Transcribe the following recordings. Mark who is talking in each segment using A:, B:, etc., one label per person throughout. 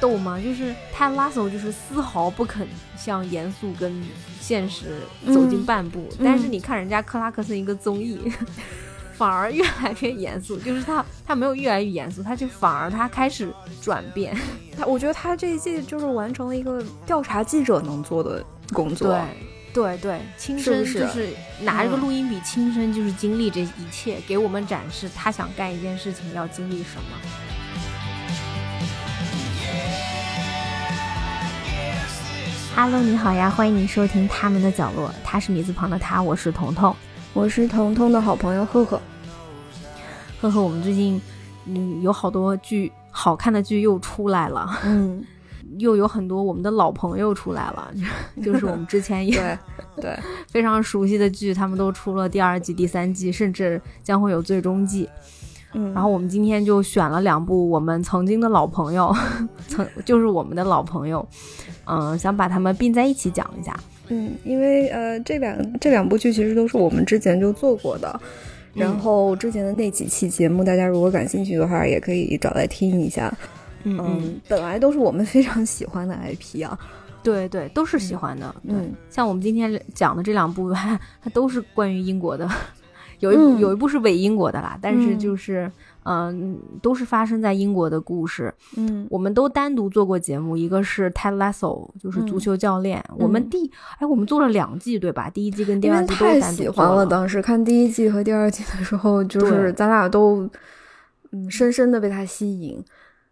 A: 逗吗？就是他拉手就是丝毫不肯向严肃跟现实走近半步，但是你看人家克拉克森一个综艺，反而越来越严肃，就是他他没有越来越严肃，他就反而他开始转变。
B: 他我觉得他这一季就是完成了一个调查记者能做的工作。
A: 对。对对，亲身就是拿着个录音笔，亲身就是经历这一切，给我们展示他想干一件事情要经历什么。Hello，你好呀，欢迎你收听他们的角落，他是米字旁的他，我是彤彤，
B: 我是彤彤的好朋友赫赫。
A: 赫赫，我们最近嗯有好多剧，好看的剧又出来了，嗯。又有很多我们的老朋友出来了，就是我们之前
B: 也 对
A: 非常熟悉的剧，他们都出了第二季、第三季，甚至将会有最终季。
B: 嗯，
A: 然后我们今天就选了两部我们曾经的老朋友，曾 就是我们的老朋友，嗯，想把他们并在一起讲一下。
B: 嗯，因为呃，这两这两部剧其实都是我们之前就做过的，然后之前的那几期节目，大家如果感兴趣的话，也可以找来听一下。
A: 嗯，
B: 本来都是我们非常喜欢的 IP 啊，
A: 对对，都是喜欢的。嗯，像我们今天讲的这两部，它都是关于英国的，有一有一部是伪英国的啦，但是就是嗯，都是发生在英国的故事。
B: 嗯，
A: 我们都单独做过节目，一个是 Ted Lasso，就是足球教练。我们第哎，我们做了两季对吧？第一季跟第二季都
B: 太喜欢了。当时看第一季和第二季的时候，就是咱俩都嗯深深的被他吸引。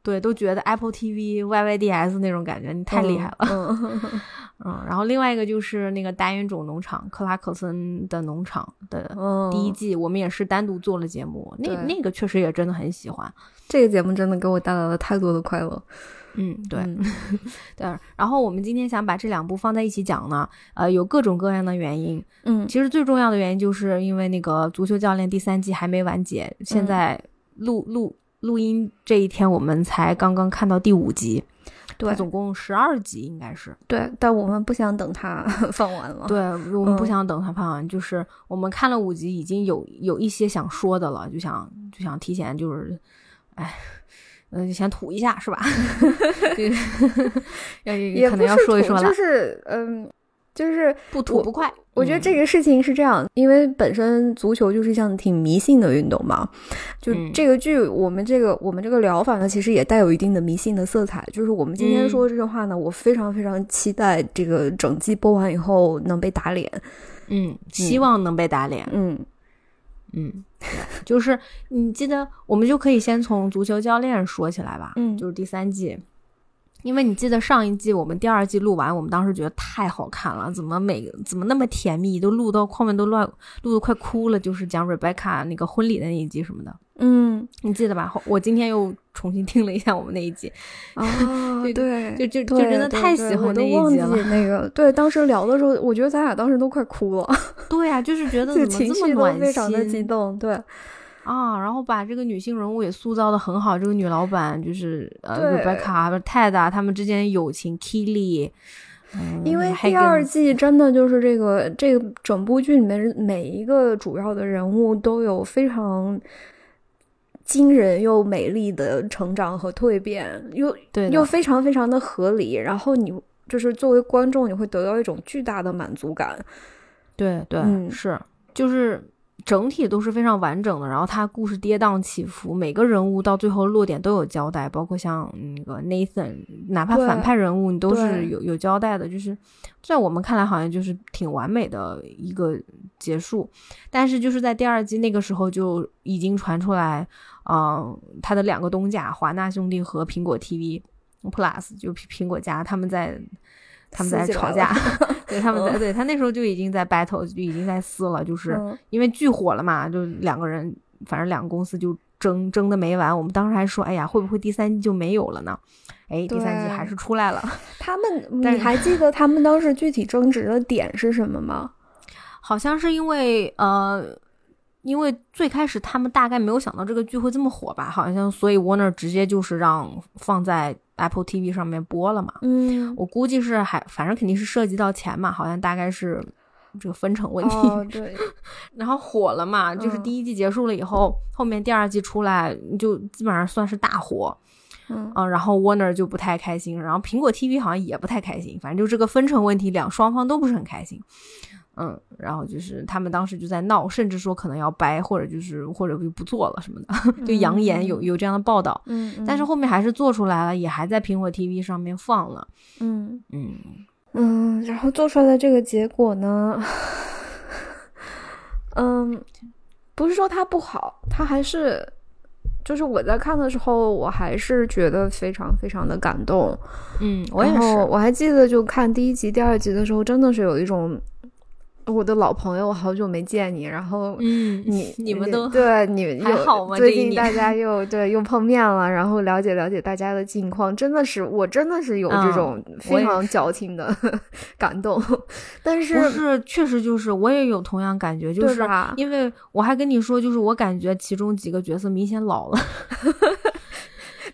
A: 对，都觉得 Apple TV、YYDS 那种感觉，你太厉害了。嗯，然后另外一个就是那个单元种农场，克拉克森的农场的第一季，我们也是单独做了节目。那那个确实也真的很喜欢，
B: 这个节目真的给我带来了太多的快乐。
A: 嗯，对，对。然后我们今天想把这两部放在一起讲呢，呃，有各种各样的原因。
B: 嗯，
A: 其实最重要的原因就是因为那个足球教练第三季还没完结，现在录录。录音这一天，我们才刚刚看到第五集，
B: 对，
A: 总共十二集应该是。
B: 对，但我们不想等它放完了。
A: 对，我们不想等它放完，就是我们看了五集，已经有有一些想说的了，就想就想提前就是，哎，嗯，先吐一下是吧？
B: 也
A: 可能要说一说了，
B: 就是嗯。就是
A: 不吐不快，
B: 我觉得这个事情是这样，因为本身足球就是一项挺迷信的运动嘛。就这个剧，我们这个我们这个疗法呢，其实也带有一定的迷信的色彩。就是我们今天说这句话呢，我非常非常期待这个整季播完以后能被打脸。
A: 嗯，希望能被打脸。
B: 嗯
A: 嗯，就是你记得，我们就可以先从足球教练说起来吧。
B: 嗯，
A: 就是第三季。因为你记得上一季我们第二季录完，我们当时觉得太好看了，怎么每怎么那么甜蜜，都录到后面都乱，录的快哭了。就是讲 Rebecca 那个婚礼的那一集什么的，
B: 嗯，
A: 你记得吧？我今天又重新听了一下我们那一集，
B: 啊，对，
A: 就就就真的太喜欢那一集了。
B: 那个，对，当时聊的时候，我觉得咱俩当时都快哭了。
A: 对呀，就是觉得怎么这么暖
B: 心，非常的激动，对。
A: 啊，然后把这个女性人物也塑造的很好。这个女老板就是呃，Rebecca、泰达他们之间友情，Killy。
B: 因为第二季真的就是这个这个整部剧里面每一个主要的人物都有非常惊人又美丽的成长和蜕变，又对又非常非常的合理。然后你就是作为观众，你会得到一种巨大的满足感。
A: 对对，是就是。整体都是非常完整的，然后它故事跌宕起伏，每个人物到最后落点都有交代，包括像那个 Nathan，哪怕反派人物你都是有有交代的，就是在我们看来好像就是挺完美的一个结束。但是就是在第二季那个时候就已经传出来，嗯，他的两个东家华纳兄弟和苹果 TV Plus 就苹果家他们在。他们在吵架，对，他们在对他那时候就已经在 battle，就已经在撕了，就是因为剧火了嘛，就两个人，反正两个公司就争争的没完。我们当时还说，哎呀，会不会第三季就没有了呢？哎，第三季还是出来了。
B: 他们，你还记得他们当时具体争执的点是什么吗？
A: 好像是因为呃，因为最开始他们大概没有想到这个剧会这么火吧，好像所以 Warner 直接就是让放在。Apple TV 上面播了嘛？
B: 嗯，
A: 我估计是还，反正肯定是涉及到钱嘛，好像大概是这个分成问题。
B: 对，
A: 然后火了嘛，就是第一季结束了以后，后面第二季出来就基本上算是大火。
B: 嗯
A: 啊，然后 Warner 就不太开心，然后苹果 TV 好像也不太开心，反正就这个分成问题，两双方都不是很开心。嗯，然后就是他们当时就在闹，甚至说可能要掰，或者就是或者就不做了什么的，就扬言有有这样的报道。
B: 嗯，
A: 但是后面还是做出来了，也还在苹果 TV 上面放了。
B: 嗯
A: 嗯
B: 嗯，然后做出来的这个结果呢，嗯，不是说它不好，它还是就是我在看的时候，我还是觉得非常非常的感动。
A: 嗯，我也是，
B: 我还记得就看第一集、第二集的时候，真的是有一种。我的老朋友，好久没见你，然后
A: 嗯，
B: 你
A: 你们都
B: 对你
A: 还好吗？
B: 最近大家 又对又碰面了，然后了解了解大家的近况，真的是我真的是有这种非常矫情的 感动。但是
A: 不是确实就是我也有同样感觉，就是因为我还跟你说，就是我感觉其中几个角色明显老了。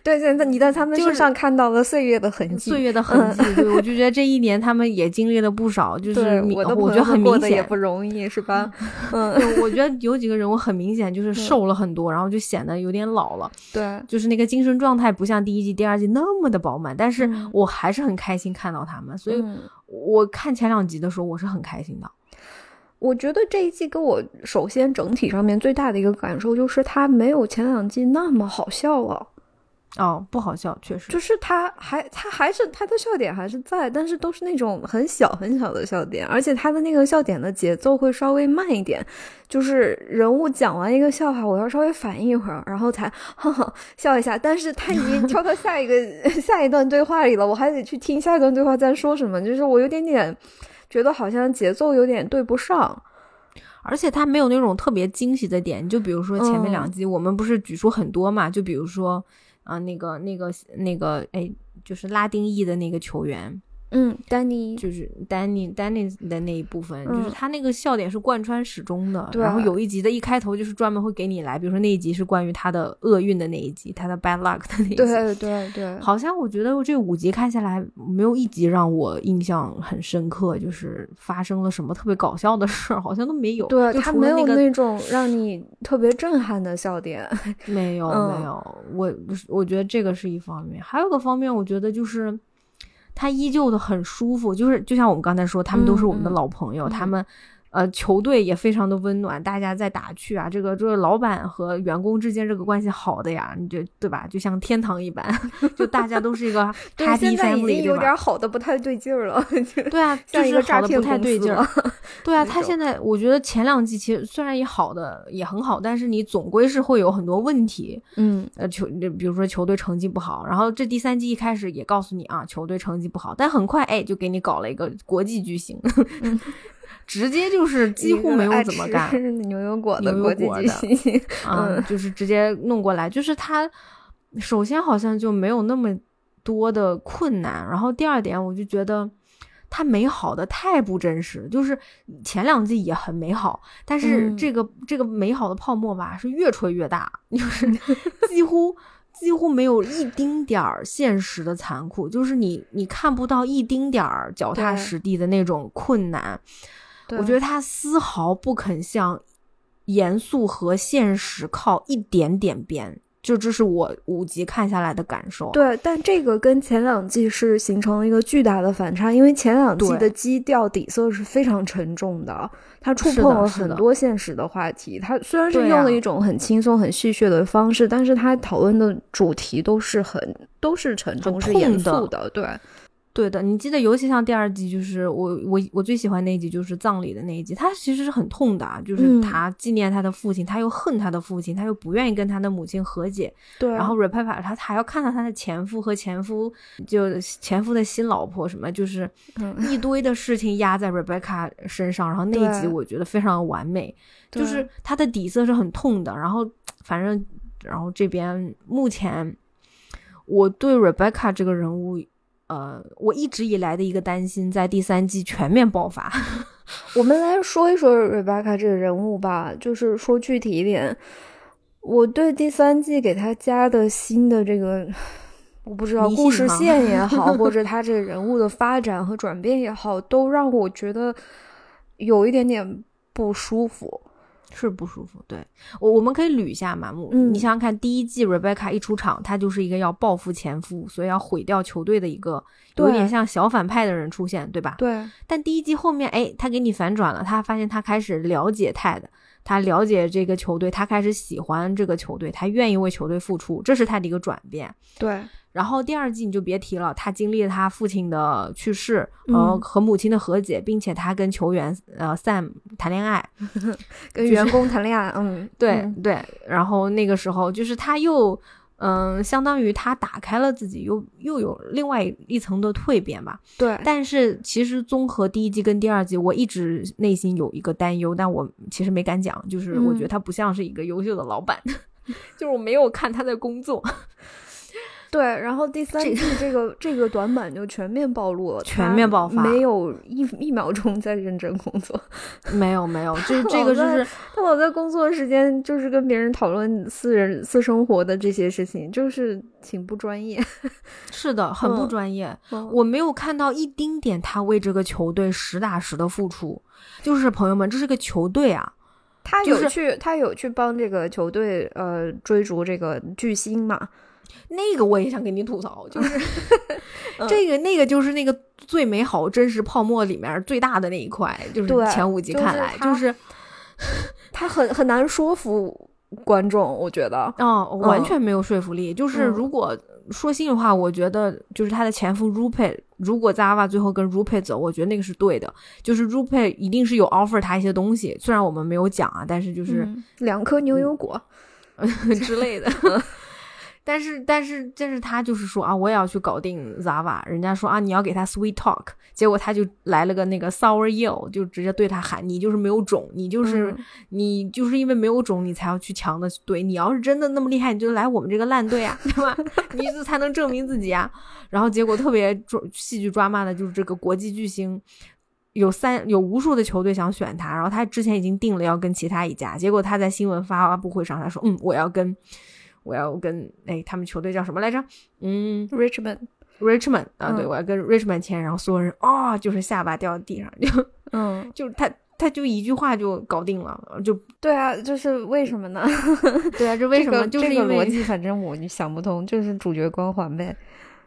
B: 对，现在你在他们身上看到了岁月的痕迹，
A: 岁月的 痕迹。对，我就觉得这一年他们也经历了不少，就 是
B: 我的
A: 我觉得很明显
B: 也不容易，是吧？嗯，
A: 我觉得有几个人我很明显就是瘦了很多，然后就显得有点老了。
B: 对，
A: 就是那个精神状态不像第一季、第二季那么的饱满，但是我还是很开心看到他们，所以我看前两集的时候我是很开心的。
B: 我觉得这一季给我首先整体上面最大的一个感受就是它没有前两季那么好笑了。
A: 哦，不好笑，确实，
B: 就是他还他还是他的笑点还是在，但是都是那种很小很小的笑点，而且他的那个笑点的节奏会稍微慢一点，就是人物讲完一个笑话，我要稍微反应一会儿，然后才哈哈笑一下，但是他已经 跳到下一个下一段对话里了，我还得去听下一段对话在说什么，就是我有点点觉得好像节奏有点对不上，
A: 而且他没有那种特别惊喜的点，就比如说前面两集我们不是举出很多嘛，就比如说。啊，那个、那个、那个，哎，就是拉丁裔的那个球员。
B: 嗯，Danny
A: 就是 Danny，Danny 的那一部分，就是他那个笑点是贯穿始终的。
B: 对。
A: 然后有一集的一开头就是专门会给你来，比如说那一集是关于他的厄运的那一集，他的 bad luck 的那一集。
B: 对对对。
A: 好像我觉得这五集看下来，没有一集让我印象很深刻，就是发生了什么特别搞笑的事儿，好像都没有。
B: 对他没有
A: 那
B: 种让你特别震撼的笑点。
A: 没有没有，我我觉得这个是一方面，还有个方面，我觉得就是。他依旧的很舒服，就是就像我们刚才说，他们都是我们的老朋友，他们。呃，球队也非常的温暖，大家在打趣啊，这个这个老板和员工之间这个关系好的呀，你就对吧？就像天堂一般，就大家都是一个 happy family，
B: 有点好的不太对劲儿了。
A: 对啊，就是好的不太对劲儿。对啊，他现在我觉得前两季其实虽然也好的也很好，但是你总归是会有很多问题。
B: 嗯，
A: 呃，球比如说球队成绩不好，然后这第三季一开始也告诉你啊，球队成绩不好，但很快哎就给你搞了一个国际巨星。直接就是几乎没有怎么干
B: 牛油果的
A: 国际
B: 巨星，
A: 嗯，就是直接弄过来。就是他首先好像就没有那么多的困难，然后第二点我就觉得他美好的太不真实。就是前两季也很美好，但是这个这个美好的泡沫吧是越吹越大，就是 几乎几乎没有一丁点儿现实的残酷，就是你你看不到一丁点儿脚踏实地的那种困难。我觉得他丝毫不肯向严肃和现实靠一点点边，就这是我五集看下来的感受。
B: 对，但这个跟前两季是形成了一个巨大的反差，因为前两季的基调底色是非常沉重的，它触碰了很多现实的话题。它虽然是用了一种很轻松、很戏谑的方式，但是它讨论的主题都是很都是沉重、是严肃的。对。
A: 对的，你记得，尤其像第二集，就是我我我最喜欢那一集，就是葬礼的那一集。他其实是很痛的，就是他纪念他的父亲，他又恨他的父亲，他又不愿意跟他的母亲和解。
B: 对。
A: 然后 Rebecca 他还要看到他的前夫和前夫就前夫的新老婆什么，就是一堆的事情压在 Rebecca 身上。然后那一集我觉得非常完美，就是他的底色是很痛的。然后反正然后这边目前我对 Rebecca 这个人物。呃，我一直以来的一个担心，在第三季全面爆发。
B: 我们来说一说 Rebecca 这个人物吧，就是说具体一点，我对第三季给他加的新的这个，我不知道故事线也好，或 者他这个人物的发展和转变也好，都让我觉得有一点点不舒服。
A: 是不舒服。对我，我们可以捋一下嘛。你想想看，第一季 Rebecca 一出场，她就是一个要报复前夫，所以要毁掉球队的一个有点像小反派的人出现，对吧？
B: 对。
A: 但第一季后面，哎，他给你反转了，他发现他开始了解 Ted，他了解这个球队，他开始喜欢这个球队，他愿意为球队付出，这是他的一个转变。
B: 对。
A: 然后第二季你就别提了，他经历了他父亲的去世，呃，和母亲的和解，并且他跟球员呃 Sam 谈恋爱，
B: 跟员工谈恋爱，嗯，
A: 对对。然后那个时候就是他又嗯，相当于他打开了自己，又又有另外一层的蜕变吧。
B: 对。
A: 但是其实综合第一季跟第二季，我一直内心有一个担忧，但我其实没敢讲，就是我觉得他不像是一个优秀的老板，就是我没有看他在工作。
B: 对，然后第三季这个这个短板就全面暴露了，
A: 全面爆发，
B: 没有一一秒钟在认真工作，
A: 没有没有，这 这个就是
B: 他老在工作时间就是跟别人讨论私人私生活的这些事情，就是挺不专业，
A: 是的，很不专业，我没有看到一丁点他为这个球队实打实的付出，就是朋友们，这是个球队啊，
B: 他有去他有去帮这个球队呃追逐这个巨星嘛。
A: 那个我也想给你吐槽，就是 这个那个就是那个最美好真实泡沫里面最大的那一块，就是前五集看来就是
B: 他很很难说服观众，我觉得
A: 哦，完全没有说服力。就是如果说心里话，我觉得就是他的前夫 Rupert，如果 Zava 最后跟 Rupert 走，我觉得那个是对的，就是 Rupert 一定是有 offer 他一些东西，虽然我们没有讲啊，但是就是
B: 两颗牛油果
A: 之类的。但是，但是，但是他就是说啊，我也要去搞定 Zava。人家说啊，你要给他 sweet talk，结果他就来了个那个 sour yell，就直接对他喊，你就是没有种，你就是你就是因为没有种，你才要去强的队。你要是真的那么厉害，你就来我们这个烂队啊，对吧？你这才能证明自己啊。然后结果特别抓戏剧抓骂的就是这个国际巨星，有三有无数的球队想选他，然后他之前已经定了要跟其他一家，结果他在新闻发布会上他说，嗯，我要跟。我要跟哎，他们球队叫什么来着？嗯
B: ，Richmond，Richmond
A: 啊，对，我要跟 Richmond 签，然后所有人啊，就是下巴掉地上，就嗯，就是他，他就一句话就搞定了，就
B: 对啊，就是为什么呢？
A: 对啊，这为什么？就是
B: 这个逻辑，反正我就想不通，就是主角光环呗。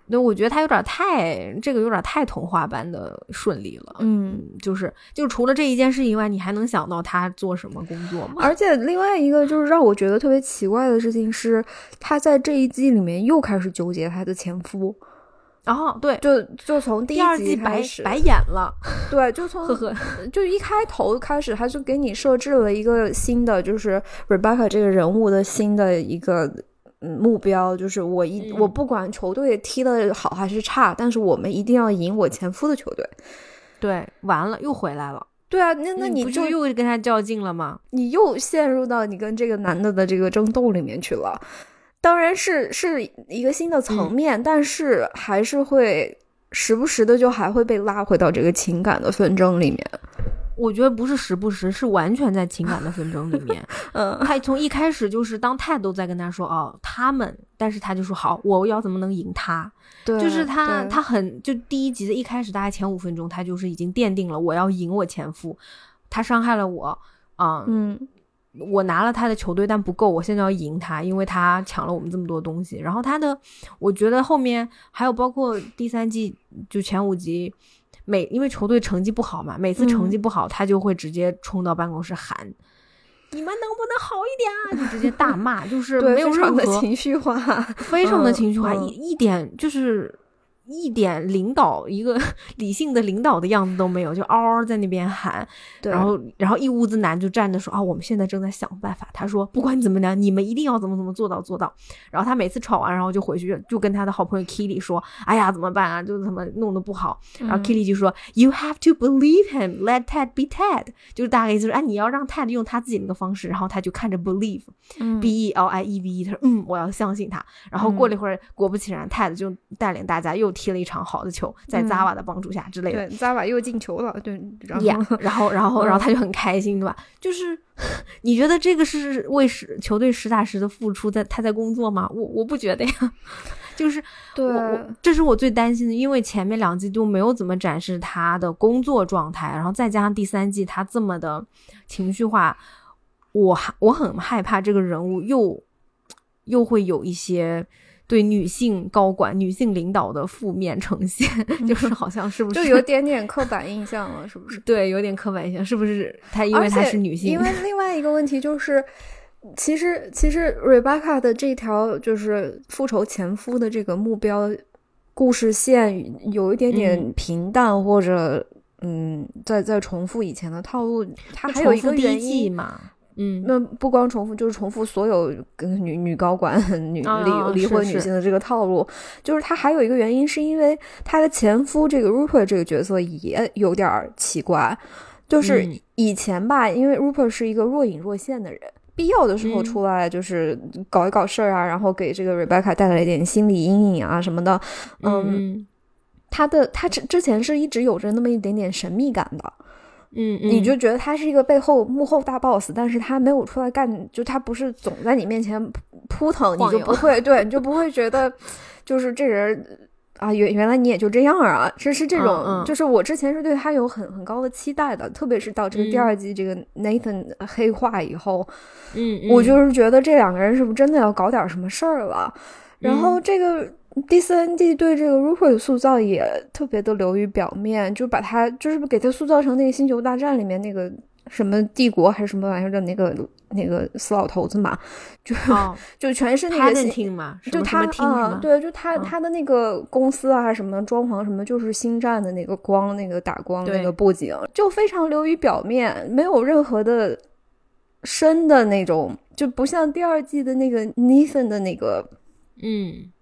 A: 那我觉得他有点太这个有点太童话般的顺利了，嗯，就是就除了这一件事以外，你还能想到他做什么工作吗？
B: 而且另外一个就是让我觉得特别奇怪的事情是，他在这一季里面又开始纠结他的前夫，
A: 然后对，
B: 就就从第
A: 二
B: 季
A: 白白演了，
B: 对，就从
A: 呵呵，
B: 就一开头开始他就给你设置了一个新的，就是 Rebecca 这个人物的新的一个。目标就是我一我不管球队踢的好还是差，但是我们一定要赢我前夫的球队。
A: 对，完了又回来了。
B: 对啊，那那你不
A: 就又跟他较劲了吗？
B: 你又陷入到你跟这个男的的这个争斗里面去了。当然是是一个新的层面，但是还是会时不时的就还会被拉回到这个情感的纷争里面。
A: 我觉得不是时不时，是完全在情感的纷争里面。嗯，他从一开始就是当泰都在跟他说哦，他们，但是他就说好，我要怎么能赢他？
B: 对，
A: 就是他，他很就第一集的一开始，大概前五分钟，他就是已经奠定了我要赢我前夫，他伤害了我啊，
B: 嗯，
A: 我拿了他的球队，但不够，我现在要赢他，因为他抢了我们这么多东西。然后他的，我觉得后面还有包括第三季就前五集。每因为球队成绩不好嘛，每次成绩不好，他就会直接冲到办公室喊：“你们能不能好一点啊？”就直接大骂，就是没有任何
B: 情绪化，
A: 非常的情绪化，一一点就是。一点领导一个 理性的领导的样子都没有，就嗷嗷在那边喊，然后然后一屋子男就站着说啊，我们现在正在想办法。他说不管怎么样，你们一定要怎么怎么做到做到。然后他每次吵完，然后就回去就跟他的好朋友 Kitty 说，哎呀怎么办啊，就怎么弄得不好。然后 Kitty 就说，You have to believe him, let Ted be Ted，就是大概意思是，哎你要让 Ted 用他自己那个方式。然后他就看着 believe，b e l i e v e，他说嗯我要相信他。然后过了一会儿，果不其然，Ted 就带领大家又。踢了一场好的球，在 Zava 的帮助下之类的，
B: 对，Zava 又进球了，对，
A: 然后，然后，然后，然后他就很开心，对吧？就是 你觉得这个是为实球队实打实的付出，在他在工作吗？我我不觉得呀，就是
B: 对，
A: 这是我最担心的，因为前面两季都没有怎么展示他的工作状态，然后再加上第三季他这么的情绪化。我我很害怕这个人物又又会有一些对女性高管、女性领导的负面呈现，就是好像是不是
B: 就有点点刻板印象了？是不是？
A: 对，有点刻板印象，是不是？她因为她是女性，
B: 因为另外一个问题就是，其实其实 Rebecca 的这条就是复仇前夫的这个目标故事线有一点点平淡，或者嗯，在在重复以前的套路。它还有一个原因
A: 嘛？嗯，
B: 那不光重复，就是重复所有跟女女高管、女离离婚女性的这个套路。就是他还有一个原因，是因为他的前夫这个 Rupert 这个角色也有点奇怪。就是以前吧，因为 Rupert 是一个若隐若现的人，必要的时候出来就是搞一搞事儿啊，然后给这个 Rebecca 带来一点心理阴影啊什么的。嗯，他的他之之前是一直有着那么一点点神秘感的。
A: 嗯，
B: 你就觉得他是一个背后幕后大 boss，但是他没有出来干，就他不是总在你面前扑腾，你就不会，对，你就不会觉得，就是这人啊，原原来你也就这样啊，是是这种，就是我之前是对他有很很高的期待的，特别是到这个第二季这个 Nathan 黑化以后，
A: 嗯，
B: 我就是觉得这两个人是不是真的要搞点什么事儿了，然后这个。第三季对这个 Rupert 的塑造也特别的流于表面，就把他就是给他塑造成那个星球大战里面那个什么帝国还是什么玩意儿的那个那个死老头子嘛，就就全是那
A: 个
B: 嘛，就他啊，对，就他他的那个公司啊什么装潢什么，就是星战的那个光那个打光那个布景，就非常流于表面，没有任何的深的那种，就不像第二季的那个 Nathan 的那个，
A: 嗯。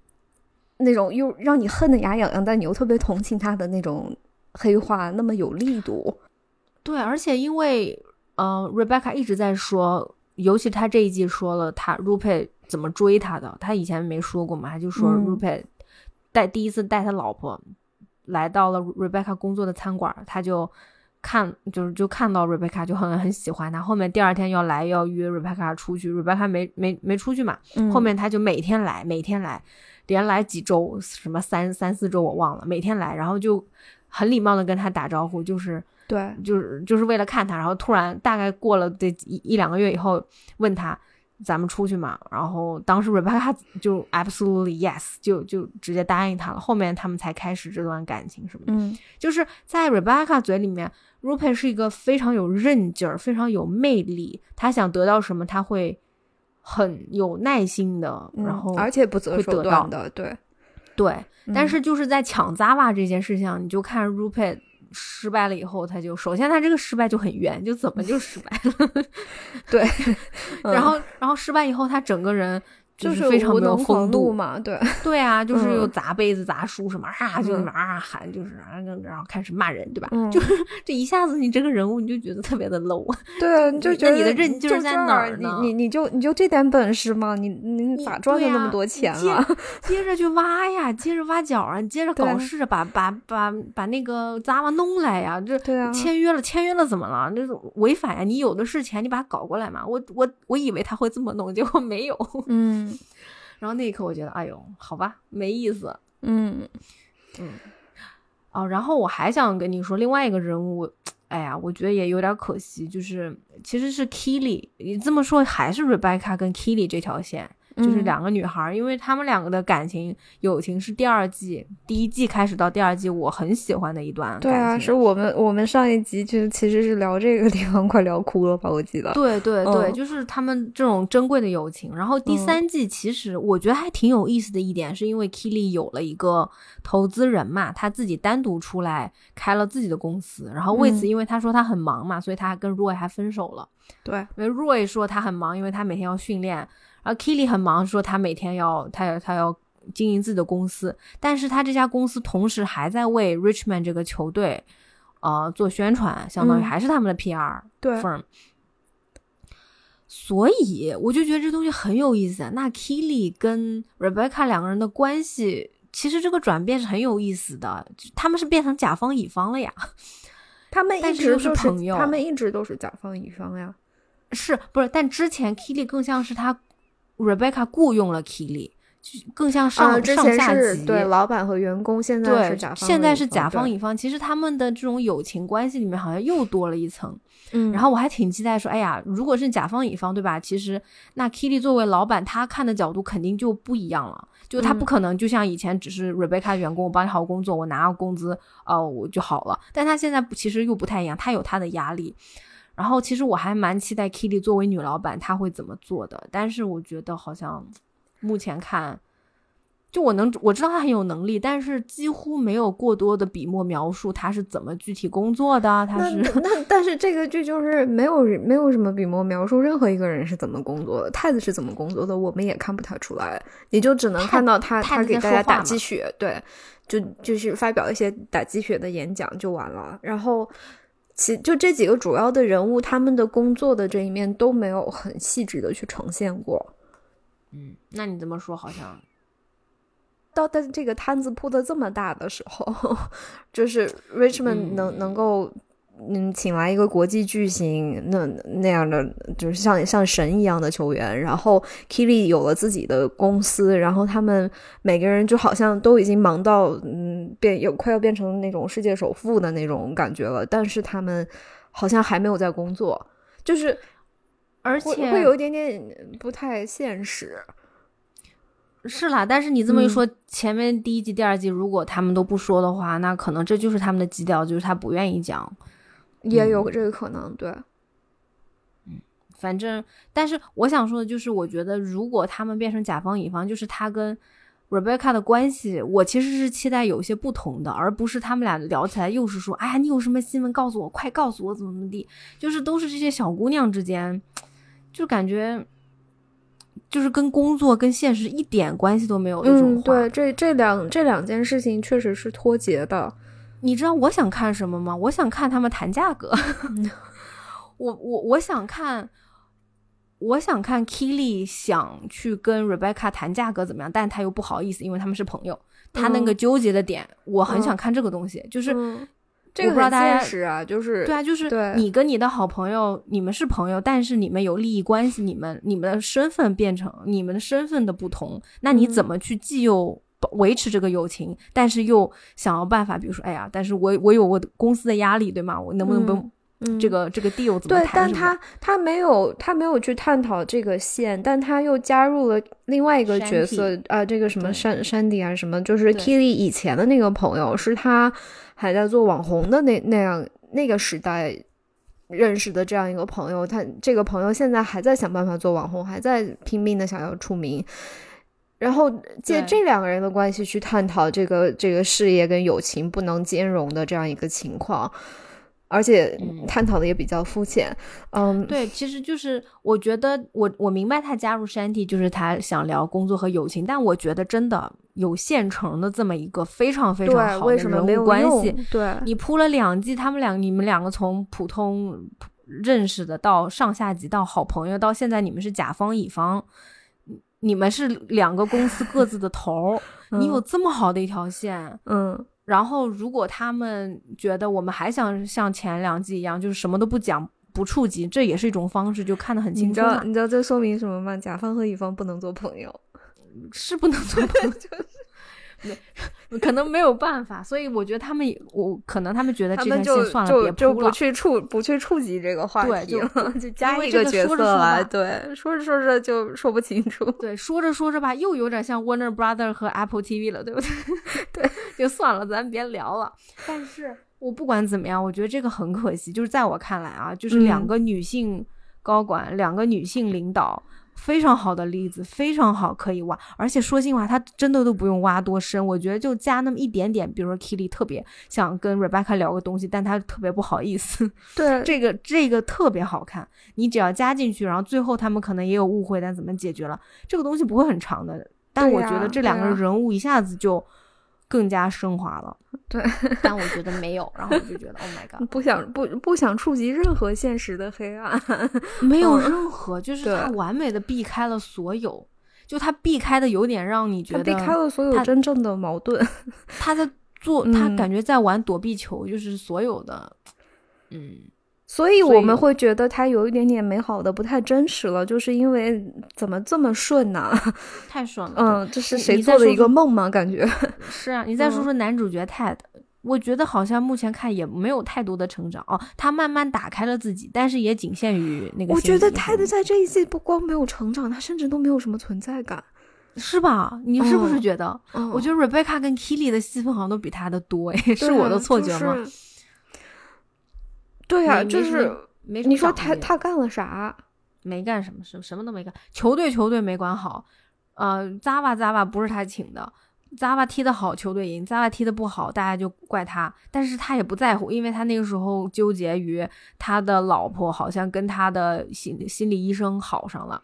B: 那种又让你恨得牙痒痒，但你又特别同情他的那种黑化，那么有力度。
A: 对，而且因为呃，Rebecca 一直在说，尤其他这一季说了他 Rupert 怎么追他的，他以前没说过嘛，他就说 Rupert 带第一次带他老婆来到了 Rebecca 工作的餐馆，他就看就是就看到 Rebecca 就很很喜欢他，后面第二天要来要约 Rebecca 出去，Rebecca 没没没出去嘛，后面他就每天来，每天来。连来几周，什么三三四周我忘了，每天来，然后就很礼貌的跟他打招呼，就是
B: 对，
A: 就是就是为了看他，然后突然大概过了这一一两个月以后，问他咱们出去嘛，然后当时 Rebecca 就 absolutely yes，就就直接答应他了，后面他们才开始这段感情什么的，
B: 嗯，
A: 就是在 Rebecca 嘴里面，Rupert 是一个非常有韧劲儿、非常有魅力，他想得到什么他会。很有耐心的，然后
B: 而且不择手段的，对
A: 对。但是就是在抢 Zava 这件事情上，你就看 Rupert 失败了以后，他就首先他这个失败就很冤，就怎么就失败了？
B: 对，
A: 然后然后失败以后，他整个人。
B: 就
A: 是非常没有风度
B: 嘛，对
A: 对啊，就是又砸杯子砸书什么啊，就那么啊喊，就是啊，然后开始骂人，对吧？就是这一下子，你这个人物你就觉得特别的 low。
B: 对，就觉得
A: 你的韧劲在哪儿
B: 呢？你你你就你就这点本事吗？你你咋赚了那么多钱了？
A: 接着去挖呀，接着挖角啊，接着搞事，把把把把那个 Zava 弄来呀，这签约了，签约了怎么了？那违反呀！你有的是钱，你把它搞过来嘛。我我我以为他会这么弄，结果没有。
B: 嗯。
A: 然后那一刻，我觉得，哎呦，好吧，没意思。
B: 嗯
A: 嗯，哦，然后我还想跟你说另外一个人物，哎呀，我觉得也有点可惜，就是其实是 Killy。你这么说，还是 Rebecca 跟 Killy 这条线。就是两个女孩，因为她们两个的感情友情是第二季第一季开始到第二季我很喜欢的一段。
B: 对啊，是我们我们上一集就其实是聊这个地方，快聊哭了吧？我记得。
A: 对对对，就是他们这种珍贵的友情。然后第三季其实我觉得还挺有意思的一点，是因为 Killy 有了一个投资人嘛，他自己单独出来开了自己的公司。然后为此，因为他说他很忙嘛，所以他跟 Roy 还分手了。
B: 对，
A: 因为 Roy 说他很忙，因为他每天要训练。而 Killy 很忙，说他每天要他要他要经营自己的公司，但是他这家公司同时还在为 Richmond 这个球队，呃做宣传，相当于还是他们的 PR firm。所以我就觉得这东西很有意思。那 Killy 跟 Rebecca 两个人的关系，其实这个转变是很有意思的，他们是变成甲方乙方了呀。
B: 他们一直
A: 是朋友，
B: 他们一直都是甲方乙方呀。
A: 是不是？但之前 Killy 更像是他。Rebecca 雇佣了 Killy，更像上上下
B: 级。对，老板和员工现在是甲
A: 方，现在是甲
B: 方
A: 乙方。其实他们的这种友情关系里面好像又多了一层。
B: 嗯，
A: 然后我还挺期待说，哎呀，如果是甲方乙方，对吧？其实那 Kitty 作为老板，他看的角度肯定就不一样了。就他不可能就像以前只是 Rebecca 员工，我帮你好工作，我拿到工资，呃，我就好了。但他现在其实又不太一样，他有他的压力。然后其实我还蛮期待 Kitty 作为女老板，她会怎么做的。但是我觉得好像目前看。就我能我知道她很有能力，但是几乎没有过多的笔墨描述她是怎么具体工作的。她是
B: 那但是这个剧就是没有没有什么笔墨描述任何一个人是怎么工作的，太子是怎么工作的，我们也看不太出来，也就只能看到他他给大家打鸡血，对，就就是发表一些打鸡血的演讲就完了。然后其就这几个主要的人物，他们的工作的这一面都没有很细致的去呈现过。
A: 嗯，那你这么说好像。
B: 到但这个摊子铺的这么大的时候，就是 Richmond 能能够嗯请来一个国际巨星那那样的，就是像像神一样的球员，然后 Kelly 有了自己的公司，然后他们每个人就好像都已经忙到嗯变有快要变成那种世界首富的那种感觉了，但是他们好像还没有在工作，就是
A: 而且
B: 会有一点点不太现实。
A: 是啦，但是你这么一说，前面第一季、第二季如果他们都不说的话，那可能这就是他们的基调，就是他不愿意讲，
B: 也有这个可能，对。
A: 嗯，反正，但是我想说的就是，我觉得如果他们变成甲方乙方，就是他跟 Rebecca 的关系，我其实是期待有一些不同的，而不是他们俩聊起来又是说，哎呀，你有什么新闻告诉我，快告诉我，怎么怎么地，就是都是这些小姑娘之间，就感觉。就是跟工作跟现实一点关系都没有的这种
B: 话，对，这这两这两件事情确实是脱节的。
A: 你知道我想看什么吗？我想看他们谈价格。我我我想看，我想看 Kelly 想去跟 Rebecca 谈价格怎么样，但他又不好意思，因为他们是朋友。他那个纠结的点，我很想看这个东西，就是。
B: 这个
A: 很现
B: 实啊，就是
A: 对啊，就是你跟你的好朋友，你们是朋友，但是你们有利益关系，你们你们的身份变成你们的身份的不同，那你怎么去既又维持这个友情，但是又想要办法，比如说，哎呀，但是我我有我公司的压力，对吗？我能不能不这个这个 deal 怎么
B: 谈？对，但他他没有他没有去探讨这个线，但他又加入了另外一个角色啊，这个什么山山迪啊什么，就是 Kelly 以前的那个朋友是他。还在做网红的那那样那个时代认识的这样一个朋友，他这个朋友现在还在想办法做网红，还在拼命的想要出名，然后借这两个人的关系去探讨这个这个事业跟友情不能兼容的这样一个情况。而且探讨的也比较肤浅，嗯，
A: 对，其实就是我觉得我我明白他加入山地就是他想聊工作和友情，但我觉得真的有现成的这么一个非常非常好的人物关系，
B: 对，
A: 你铺了两季，他们两你们两个从普通认识的到上下级到好朋友，到现在你们是甲方乙方，你们是两个公司各自的头，你有这么好的一条线，
B: 嗯。
A: 然后，如果他们觉得我们还想像前两季一样，就是什么都不讲、不触及，这也是一种方式，就看得很清楚。
B: 你知道，你知道这说明什么吗？甲方和乙方不能做朋友，
A: 是不能做朋友。可能没有办法，所以我觉得他们，我可能他们觉得这条线算了，
B: 别就不去触不去触及这个话
A: 题了，
B: 就加一个角色来，对，说着说着就说不清楚，
A: 对，说着说着吧，又有点像 Warner Brother 和 Apple TV 了，对不对？
B: 对，
A: 就算了，咱别聊了。但是我不管怎么样，我觉得这个很可惜，就是在我看来啊，就是两个女性高管，两个女性领导。非常好的例子，非常好，可以挖。而且说心话，他真的都不用挖多深，我觉得就加那么一点点。比如说 Kitty 特别想跟 Rebecca 聊个东西，但他特别不好意思。
B: 对，
A: 这个这个特别好看。你只要加进去，然后最后他们可能也有误会，但怎么解决了？这个东西不会很长的。但我觉得这两个人物一下子就。更加升华了，
B: 对，
A: 但我觉得没有，然后我就觉得，Oh my god，
B: 不想不不想触及任何现实的黑暗，
A: 没有任何，就是他完美的避开了所有，就他避开的有点让你觉得
B: 避开了所有真正的矛盾，
A: 他在做，他感觉在玩躲避球，就是所有的，嗯，
B: 所以我们会觉得他有一点点美好的不太真实了，就是因为怎么这么顺呢？
A: 太顺了。
B: 嗯，这是谁做的一个梦吗？感觉
A: 是啊。你再说说男主角 Ted，我觉得好像目前看也没有太多的成长哦。他慢慢打开了自己，但是也仅限于那个。
B: 我觉得 Ted 在这一季不光没有成长，他甚至都没有什么存在感，
A: 是吧？你是不是觉得？我觉得 Rebecca 跟 Kelly 的戏份好像都比他的多，哎，是我的错觉吗？
B: 对呀，就是你说他他干了啥？
A: 没干什么，什什么都没干。球队球队没管好，呃，Zava Zava 不是他请的，Zava 踢得好，球队赢；Zava 踢得不好，大家就怪他。但是他也不在乎，因为他那个时候纠结于他的老婆好像跟他的心心理医生好上了，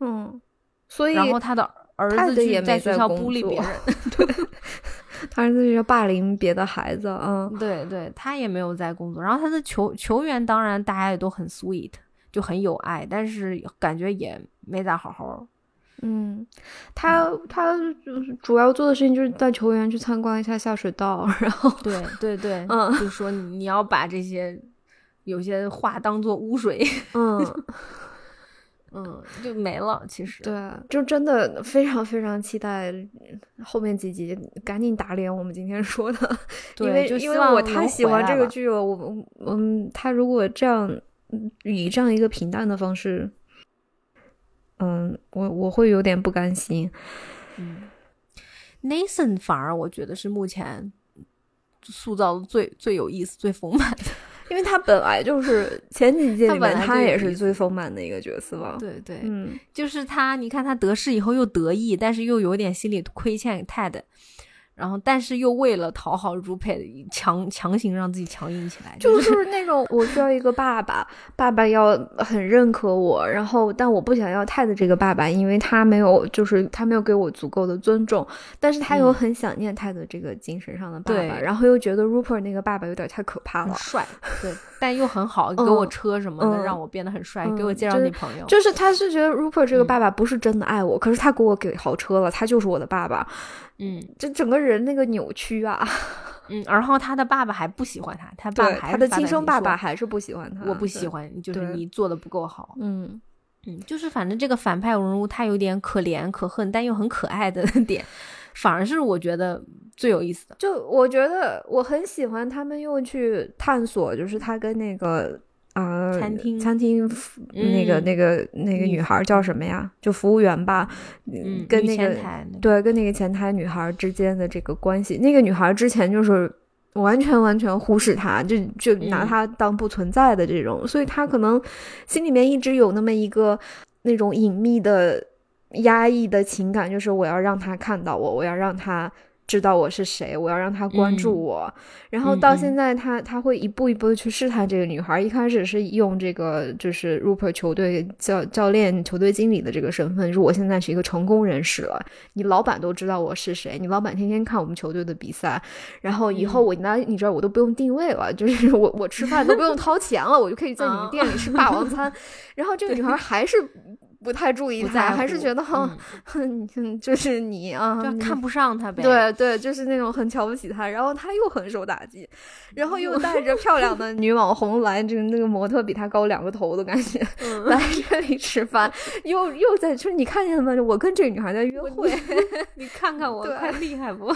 B: 嗯，所以
A: 然后他的儿子也在学校孤立别人，
B: 对。他儿子是霸凌别的孩子，嗯，
A: 对对，他也没有在工作。然后他的球球员当然大家也都很 sweet，就很有爱，但是感觉也没咋好好。
B: 嗯，他他主要做的事情就是带球员去参观一下下水道，然后
A: 对对对，嗯，就说你要把这些有些话当做污水，
B: 嗯。
A: 嗯，就没了。其实，
B: 对，就真的非常非常期待后面几集，赶紧打脸我们今天说的。因为因为我太喜欢这个剧了，我嗯，他如果这样以这样一个平淡的方式，嗯，我我会有点不甘心。
A: 嗯，Nathan 反而我觉得是目前塑造的最最有意思、最丰满的。
B: 因为他本来就是前几届里面他也是最丰满的一个角色嘛，
A: 对对，
B: 嗯，
A: 就是他，你看他得势以后又得意，但是又有点心里亏欠 Ted。然后，但是又为了讨好 Rupert，强强行让自己强硬起来，
B: 就是那种我需要一个爸爸，爸爸要很认可我，然后但我不想要泰的这个爸爸，因为他没有，就是他没有给我足够的尊重，但是他又很想念泰的这个精神上的爸爸，然后又觉得 Rupert 那个爸爸有点太可怕了，
A: 帅，对，但又很好，给我车什么的，让我变得很帅，给我介绍女朋友，
B: 就是他是觉得 Rupert 这个爸爸不是真的爱我，可是他给我给豪车了，他就是我的爸爸。
A: 嗯，
B: 这整个人那个扭曲啊，
A: 嗯，然后他的爸爸还不喜欢他，他爸
B: 他的亲生爸爸还是不喜欢他，
A: 我不喜欢，就是你做的不够好，
B: 嗯
A: 嗯，就是反正这个反派人物他有点可怜可恨，但又很可爱的 点，反而是我觉得最有意思的。
B: 就我觉得我很喜欢他们又去探索，就是他跟那个。啊，
A: 餐厅
B: 餐厅那个那个那个女孩叫什么呀？就服务员吧，嗯跟那个对，跟那个前台女孩之间的这个关系。那个女孩之前就是完全完全忽视他，就就拿她当不存在的这种，所以她可能心里面一直有那么一个那种隐秘的压抑的情感，就是我要让她看到我，我要让他。知道我是谁，我要让他关注我。然后到现在，他他会一步一步的去试探这个女孩。一开始是用这个就是 Rupert 球队教教练、球队经理的这个身份，说我现在是一个成功人士了，你老板都知道我是谁，你老板天天看我们球队的比赛。然后以后我来你知道，我都不用定位了，就是我我吃饭都不用掏钱了，我就可以在你们店里吃霸王餐。然后这个女孩还是。不太注意他，还是觉得哼，就是你啊，就
A: 看不上他呗。
B: 对对，就是那种很瞧不起他，然后他又很受打击，然后又带着漂亮的 女网红来，就是那个模特比他高两个头的感觉，来这里吃饭，又又在，就是你看见了吗？我跟这个女孩在约会，
A: 你看看我，快厉害不？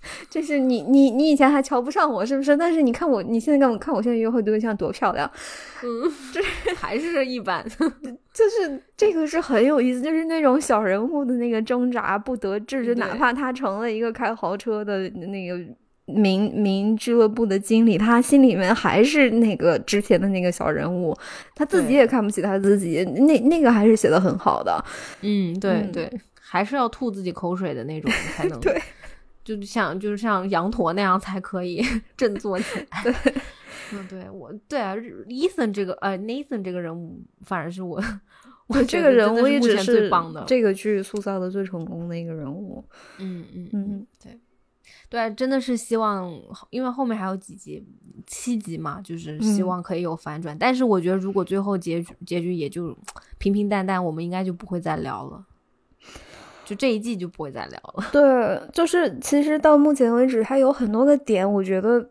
B: 就是你你你以前还瞧不上我是不是？但是你看我，你现在看我看我现在约会对象多漂亮，
A: 嗯，这 还是一般。
B: 就是这个是很有意思，就是那种小人物的那个挣扎不得志，就哪怕他成了一个开豪车的那个名名俱乐部的经理，他心里面还是那个之前的那个小人物，他自己也看不起他自己。那那个还是写的很好的，
A: 嗯，对对，还是要吐自己口水的那种才能
B: 对。
A: 就像就是像羊驼那样才可以 振作起来。
B: 对，
A: 嗯，对我对啊，Ethan 这个呃，Nathan 这个人物反而是我，
B: 我这个人物一直
A: 是最棒的，
B: 这个剧塑造的最成功的一个人
A: 物。嗯嗯嗯，对对，真的是希望，因为后面还有几集，七集嘛，就是希望可以有反转。但是我觉得，如果最后结局结局也就 平平淡淡，我们应该就不会再聊了。就这一季就不会再聊了。
B: 对，就是其实到目前为止，它有很多个点，我觉得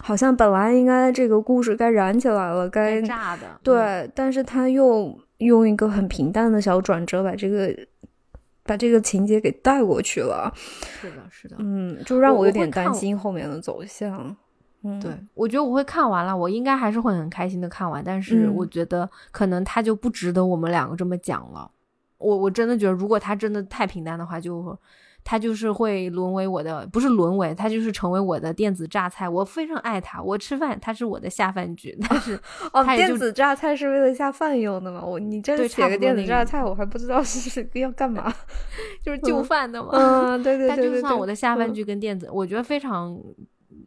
B: 好像本来应该这个故事该燃起来了，该
A: 炸的，
B: 对，但是他又用一个很平淡的小转折把这个把这个情节给带过去了。
A: 是的，是的，
B: 嗯，就让我有点担心后面的走向。嗯，
A: 对，我觉得我会看完了，我应该还是会很开心的看完，但是我觉得可能他就不值得我们两个这么讲了。我我真的觉得，如果他真的太平淡的话，就。他就是会沦为我的，不是沦为，他就是成为我的电子榨菜。我非常爱他，我吃饭，他是我的下饭剧。但是
B: 哦，电子榨菜是为了下饭用的吗？我你这写个电子榨菜，我还不知道是要干嘛，
A: 就是就饭的嘛。
B: 嗯，对对 对对
A: 对。就算我的下饭剧跟电子，我觉得非常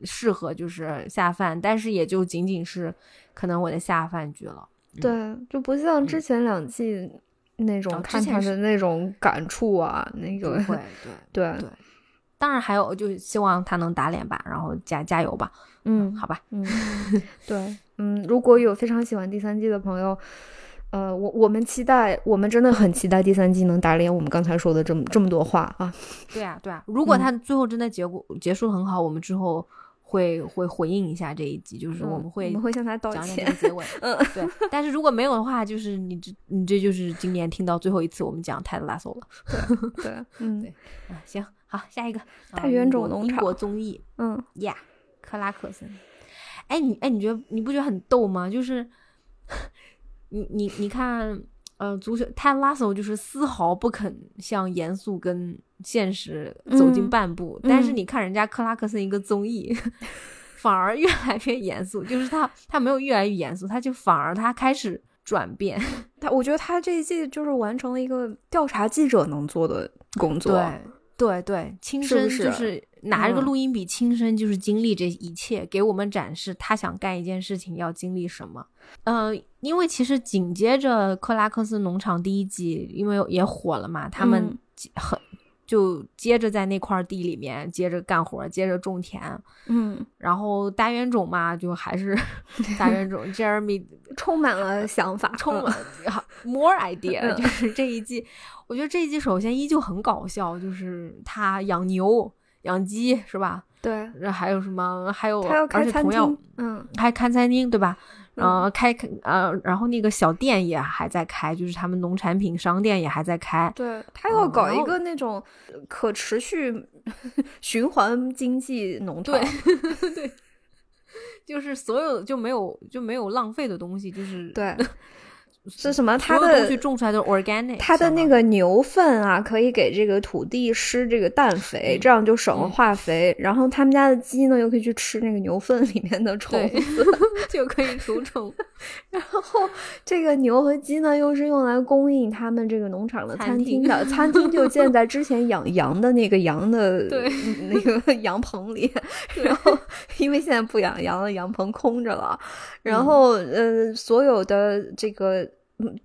A: 适合，就是下饭，但是也就仅仅是可能我的下饭剧了。
B: 对，就不像之前两季。那种看他的那种感触啊，那个
A: 会对 对对，当然还有就希望他能打脸吧，然后加加油吧，
B: 嗯，
A: 好吧，
B: 嗯，对，嗯，如果有非常喜欢第三季的朋友，呃，我我们期待，我们真的很期待第三季能打脸我们刚才说的这么这么多话啊，
A: 对啊对啊，如果他最后真的结果结束很好，我们之后。会会回应一下这一集，就是我们会我
B: 们会向他道歉。
A: 结尾，嗯，对。但是如果没有的话，就是你这你这就是今年听到最后一次我们讲泰德拉索了。
B: 对对，嗯
A: 对，啊行，好下一个
B: 大冤种农场
A: 英国综艺，
B: 嗯
A: 呀，克拉克森。哎你哎你觉得你不觉得很逗吗？就是 你你你看。呃，足球泰拉索就是丝毫不肯向严肃跟现实走近半步，但是你看人家克拉克森一个综艺，反而越来越严肃，就是他他没有越来越严肃，他就反而他开始转变。
B: 他我觉得他这一季就是完成了一个调查记者能做的工作，
A: 对对对，亲身
B: 就？
A: 是拿着个录音笔，亲身就是经历这一切，给我们展示他想干一件事情要经历什么。嗯，因为其实紧接着克拉克斯农场第一季，因为也火了嘛，他们很就接着在那块地里面接着干活，接着种田。
B: 嗯，
A: 然后大冤种嘛，就还是 大冤种，Jeremy
B: 充满了想法，
A: 充满 more idea。就是这一季，我觉得这一季首先依旧很搞笑，就是他养牛、养鸡，是吧？
B: 对，
A: 还有什么？还有，
B: 而
A: 且同样，
B: 嗯，
A: 还看餐厅，对吧？呃，开开呃，然后那个小店也还在开，就是他们农产品商店也还在开。
B: 对他要搞一个那种可持续循环经济农场，
A: 对 对，就是所有就没有就没有浪费的东西，就是
B: 对。是什么？它的
A: 东西种出来都是 organic。
B: 它的那个牛粪啊，可以给这个土地施这个氮肥，这样就省了化肥。然后他们家的鸡呢，又可以去吃那个牛粪里面的虫子，
A: 就可以除虫。
B: 然后这个牛和鸡呢，又是用来供应他们这个农场的餐厅的。餐厅就建在之前养羊的那个羊的那个羊棚里。然后因为现在不养羊了，羊棚空着了。然后呃，所有的这个。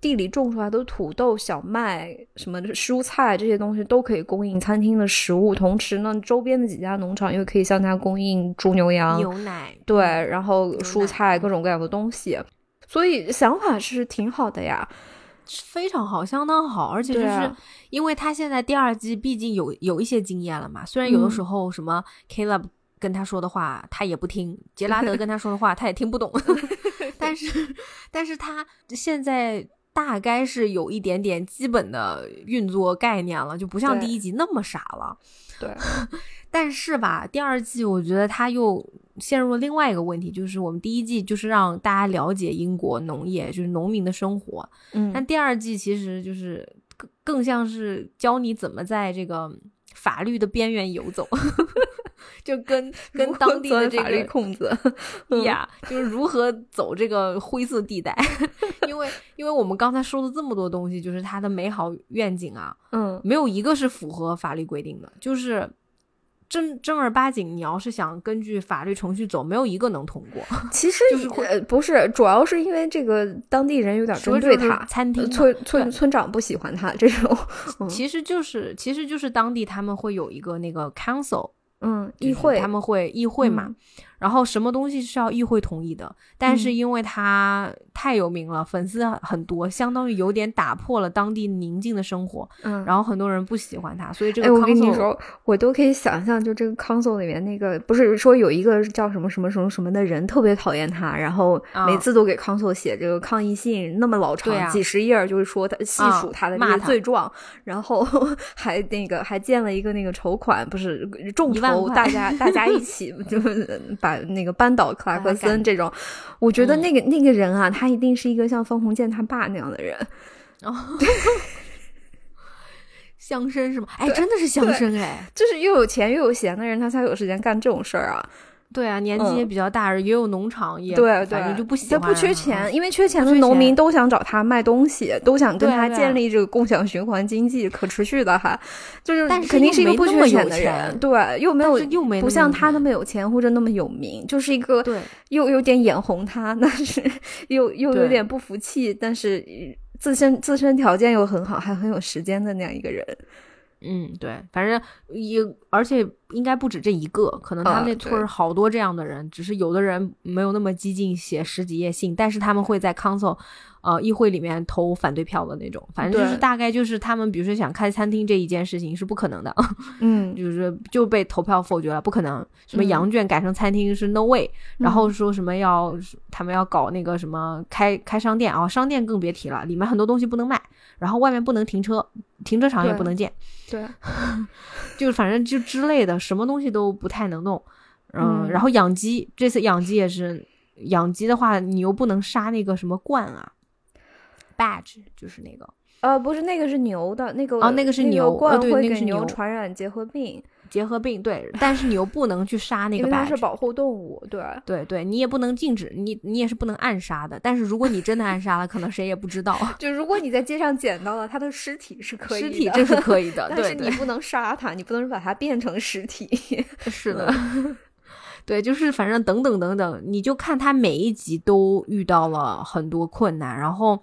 B: 地里种出来的土豆、小麦、什么蔬菜这些东西都可以供应餐厅的食物，同时呢，周边的几家农场又可以向它供应猪、牛、羊、
A: 牛奶，
B: 对，然后蔬菜各种各样的东西，所以想法是挺好的呀，
A: 非常好，相当好，而且就是因为他现在第二季毕竟有有一些经验了嘛，虽然有的时候什么 Caleb 跟他说的话他也不听，杰拉德跟他说的话他也听不懂。但是，但是他现在大概是有一点点基本的运作概念了，就不像第一集那么傻了。
B: 对，
A: 但是吧，第二季我觉得他又陷入了另外一个问题，就是我们第一季就是让大家了解英国农业，就是农民的生活。
B: 嗯，
A: 但第二季其实就是更更像是教你怎么在这个法律的边缘游走。就跟 跟当地的这个
B: 法律空子。
A: 呀，就是如何走这个灰色地带，因为因为我们刚才说的这么多东西，就是它的美好愿景啊，
B: 嗯，
A: 没有一个是符合法律规定的，就是正正儿八经，你要是想根据法律程序走，没有一个能通过。
B: 其实就是不是，主要是因为这个当地人有点针对他，
A: 餐厅
B: 村村村长不喜欢他这种，
A: 其实就是其实就是当地他们会有一个那个 council。
B: 嗯，议会
A: 他们会议会嘛，然后什么东西是要议会同意的，但是因为他太有名了，粉丝很多，相当于有点打破了当地宁静的生活。
B: 嗯，
A: 然后很多人不喜欢他，所以这个。
B: 哎，我跟你说，我都可以想象，就这个 console 里面那个，不是说有一个叫什么什么什么什么的人特别讨厌他，然后每次都给 console 写这个抗议信，那么老长，几十页，就是说他细数他的这些罪状，然后 还那个还建了一个那个筹款，不是众筹，大家 大家一起就是把。那个扳倒克拉克森这种，我觉得那个那个人啊，他一定是一个像方鸿渐他爸那样的人。
A: 哦，乡绅是吗？哎，真的是乡绅哎，
B: 就是又有钱又有闲的人，他才有时间干这种事儿啊。
A: 对啊，年纪也比较大，也有农场，也
B: 对，
A: 反正就不喜欢。
B: 他不缺钱，因为缺钱的农民都想找他卖东西，都想跟他建立这个共享循环经济，可持续的哈。就是，肯定是一个不缺钱的人，对，又没有
A: 又没
B: 不像他那么有钱或者那么有名，就是一个
A: 对，
B: 又有点眼红他，但是又又有点不服气，但是自身自身条件又很好，还很有时间的那样一个人。
A: 嗯，对，反正也，而且应该不止这一个，可能他那村儿好多这样的人，只是有的人没有那么激进，写十几页信，但是他们会在 council，呃，议会里面投反对票的那种。反正就是大概就是他们，比如说想开餐厅这一件事情是不可能的，
B: 嗯，
A: 就是就被投票否决了，不可能。什么羊圈改成餐厅是 no way，然后说什么要他们要搞那个什么开开商店啊，商店更别提了，里面很多东西不能卖。然后外面不能停车，停车场也不能建，
B: 对，
A: 就反正就之类的，什么东西都不太能弄。嗯，然后养鸡，这次养鸡也是养鸡的话，你又不能杀那个什么冠啊，badge 就是那个，
B: 呃，不是那个是牛的，那个
A: 啊，那个是牛，
B: 冠
A: 会
B: 给牛传染结核病。
A: 结核病对，但是你又不能去杀那 个，因为
B: 它是保护动物，对
A: 对对，你也不能禁止你，你也是不能暗杀的。但是如果你真的暗杀了，可能谁也不知道。
B: 就如果你在街上捡到了它的尸体是可以，
A: 尸体这是可以的，
B: 但是你不能杀它，你不能把它变成尸体。
A: 是的，对，就是反正等等等等，你就看他每一集都遇到了很多困难，然后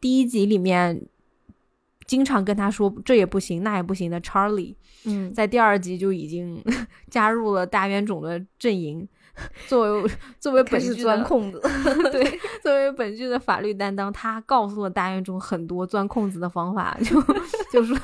A: 第一集里面。经常跟他说这也不行那也不行的 Charlie，
B: 嗯，
A: 在第二集就已经 加入了大冤种的阵营。作为作为本剧
B: 钻空子，
A: 对，作为本剧的法律担当，他告诉了大院中很多钻空子的方法，就就说，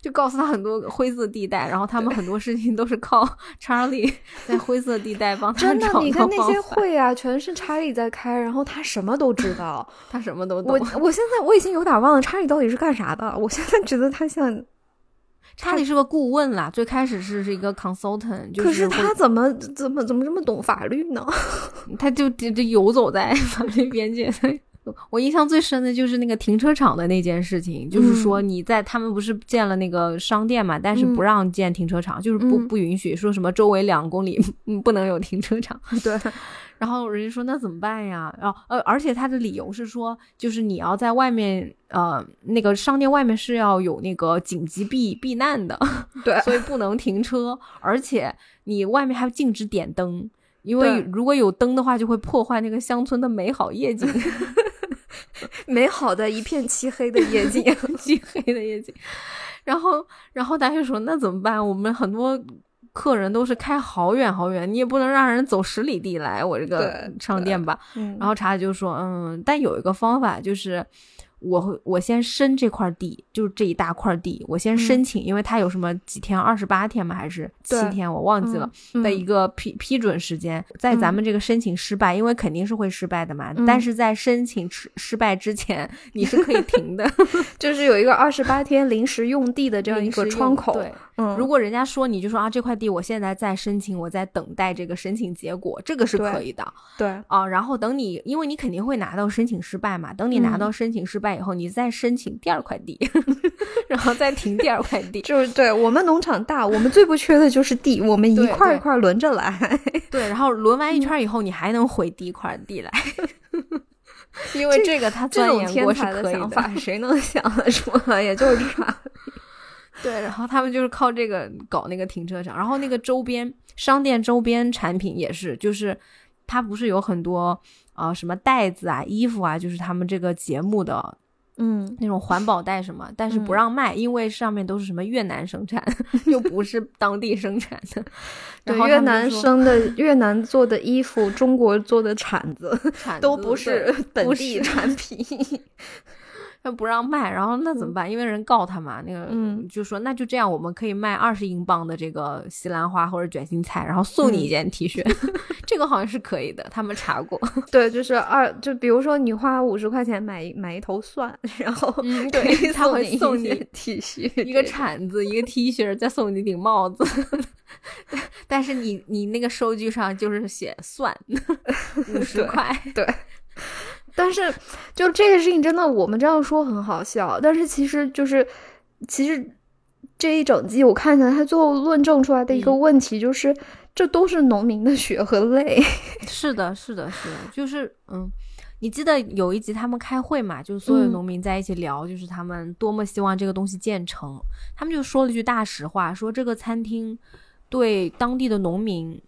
A: 就告诉他很多灰色地带，然后他们很多事情都是靠查理在灰色地带帮他
B: 真的，你看那些会啊，全是查理在开，然后他什么都知道，
A: 他什么都懂。
B: 我我现在我已经有点忘了查理到底是干啥的，我现在觉得他像。
A: 查理是个顾问啦，最开始是是一个 consultant，
B: 可是他怎么怎么怎么这么懂法律呢？
A: 他就就就游走在法律边界。我印象最深的就是那个停车场的那件事情，就是说你在他们不是建了那个商店嘛，但是不让建停车场，就是不不允许，说什么周围两公里不能有停车场。
B: 对。
A: 然后人家说那怎么办呀？然后呃，而且他的理由是说，就是你要在外面呃那个商店外面是要有那个紧急避避难的，
B: 对，
A: 所以不能停车，而且你外面还禁止点灯，因为如果有灯的话，就会破坏那个乡村的美好夜景，
B: 美好的一片漆黑的夜景，
A: 漆黑的夜景。然后然后大家说那怎么办？我们很多。客人都是开好远好远，你也不能让人走十里地来我这个商店吧。然后查理就说：“嗯，但有一个方法就是。”我我先申这块地，就是这一大块地，我先申请，因为它有什么几天，二十八天吗？还是七天？我忘记了的一个批批准时间。在咱们这个申请失败，因为肯定是会失败的嘛。但是在申请失失败之前，你是可以停的，
B: 就是有一个二十八天临时用地的这样一个窗口。
A: 对，
B: 嗯，
A: 如果人家说你就说啊，这块地我现在在申请，我在等待这个申请结果，这个是可以的。
B: 对
A: 啊，然后等你，因为你肯定会拿到申请失败嘛，等你拿到申请失败。以后你再申请第二块地，然后再停第二块地，
B: 就是对我们农场大，我们最不缺的就是地，我们一块一块轮着来。
A: 对，然后轮完一圈以后，你还能回第一块地来，因为这个他钻研过是可以
B: 的。谁能想得出来？也就是。
A: 对，然后他们就是靠这个搞那个停车场，然后那个周边商店周边产品也是，就是它不是有很多。啊，什么袋子啊，衣服啊，就是他们这个节目的
B: 嗯，
A: 那种环保袋什么，但是不让卖，因为上面都是什么越南生产，又不是当地生产的。
B: 对，越南生的越南做的衣服，中国做的铲子，都不是本地产品。
A: 他不让卖，然后那怎么办？因为人告他嘛，那个就说那就这样，我们可以卖二十英镑的这个西兰花或者卷心菜，然后送你一件 T 恤，这个好像是可以的，他们查过。
B: 对，就是二，就比如说你花五十块钱买买一头蒜，然后
A: 对，他会送你
B: T 恤，
A: 一个铲子，一个 T 恤，再送你顶帽子。但是你你那个收据上就是写蒜五十块，
B: 对。但是，就这个事情真的，我们这样说很好笑。但是其实就是，其实这一整季我看起来，他最后论证出来的一个问题就是，这都是农民的血和泪。
A: 是的，是的，是的，就是嗯，你记得有一集他们开会嘛，就是所有农民在一起聊，就是他们多么希望这个东西建成。他们就说了一句大实话，说这个餐厅对当地的农民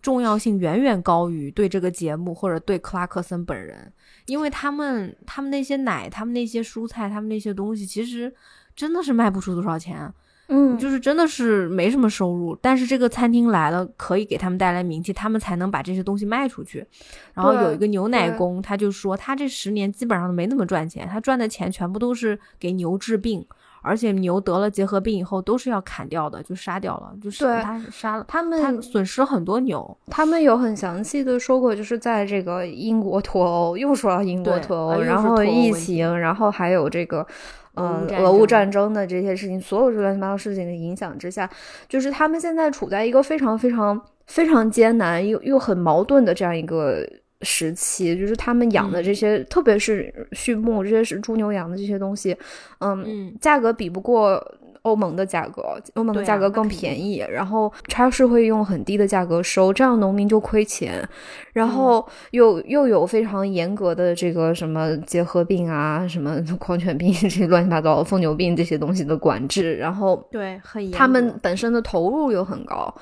A: 重要性远远高于对这个节目或者对克拉克森本人。因为他们，他们那些奶，他们那些蔬菜，他们那些东西，其实真的是卖不出多少钱，
B: 嗯，
A: 就是真的是没什么收入。但是这个餐厅来了，可以给他们带来名气，他们才能把这些东西卖出去。然后有一个牛奶工，他就说，他这十年基本上都没怎么赚钱，他赚的钱全部都是给牛治病。而且牛得了结核病以后都是要砍掉的，就杀掉了，就是他杀了
B: 他们，
A: 损失很多牛。
B: 他们有很详细的说过，就是在这个英国脱欧，又说到英国脱欧，然后疫情，然后还有这个，嗯，俄乌战争的这些事情，所有这乱七八糟事情的影响之下，就是他们现在处在一个非常非常非常艰难又又很矛盾的这样一个。时期就是他们养的这些，特别是畜牧，这些是猪牛羊的这些东西，嗯，价格比不过欧盟的价格，欧盟的价格更便宜，然后超市会用很低的价格收，这样农民就亏钱，然后又又有非常严格的这个什么结核病啊，什么 狂犬病 这些乱七八糟的疯牛病这些东西的管制，然后
A: 对，很
B: 他们本身的投入又很高，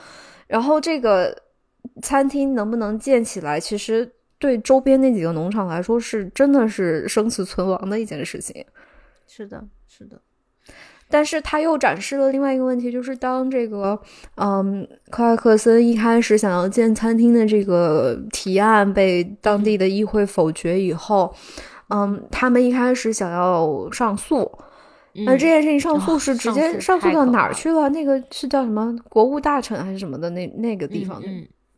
B: 然后这个餐厅能不能建起来，其实。对周边那几个农场来说，是真的是生死存亡的一件事情。
A: 是的，是的。
B: 但是他又展示了另外一个问题，就是当这个，嗯，克拉克森一开始想要建餐厅的这个提案被当地的议会否决以后，嗯，他们一开始想要上诉，而这件事情上诉是直接上诉到哪儿去了？那个是叫什么国务大臣还是什么的那那个地方？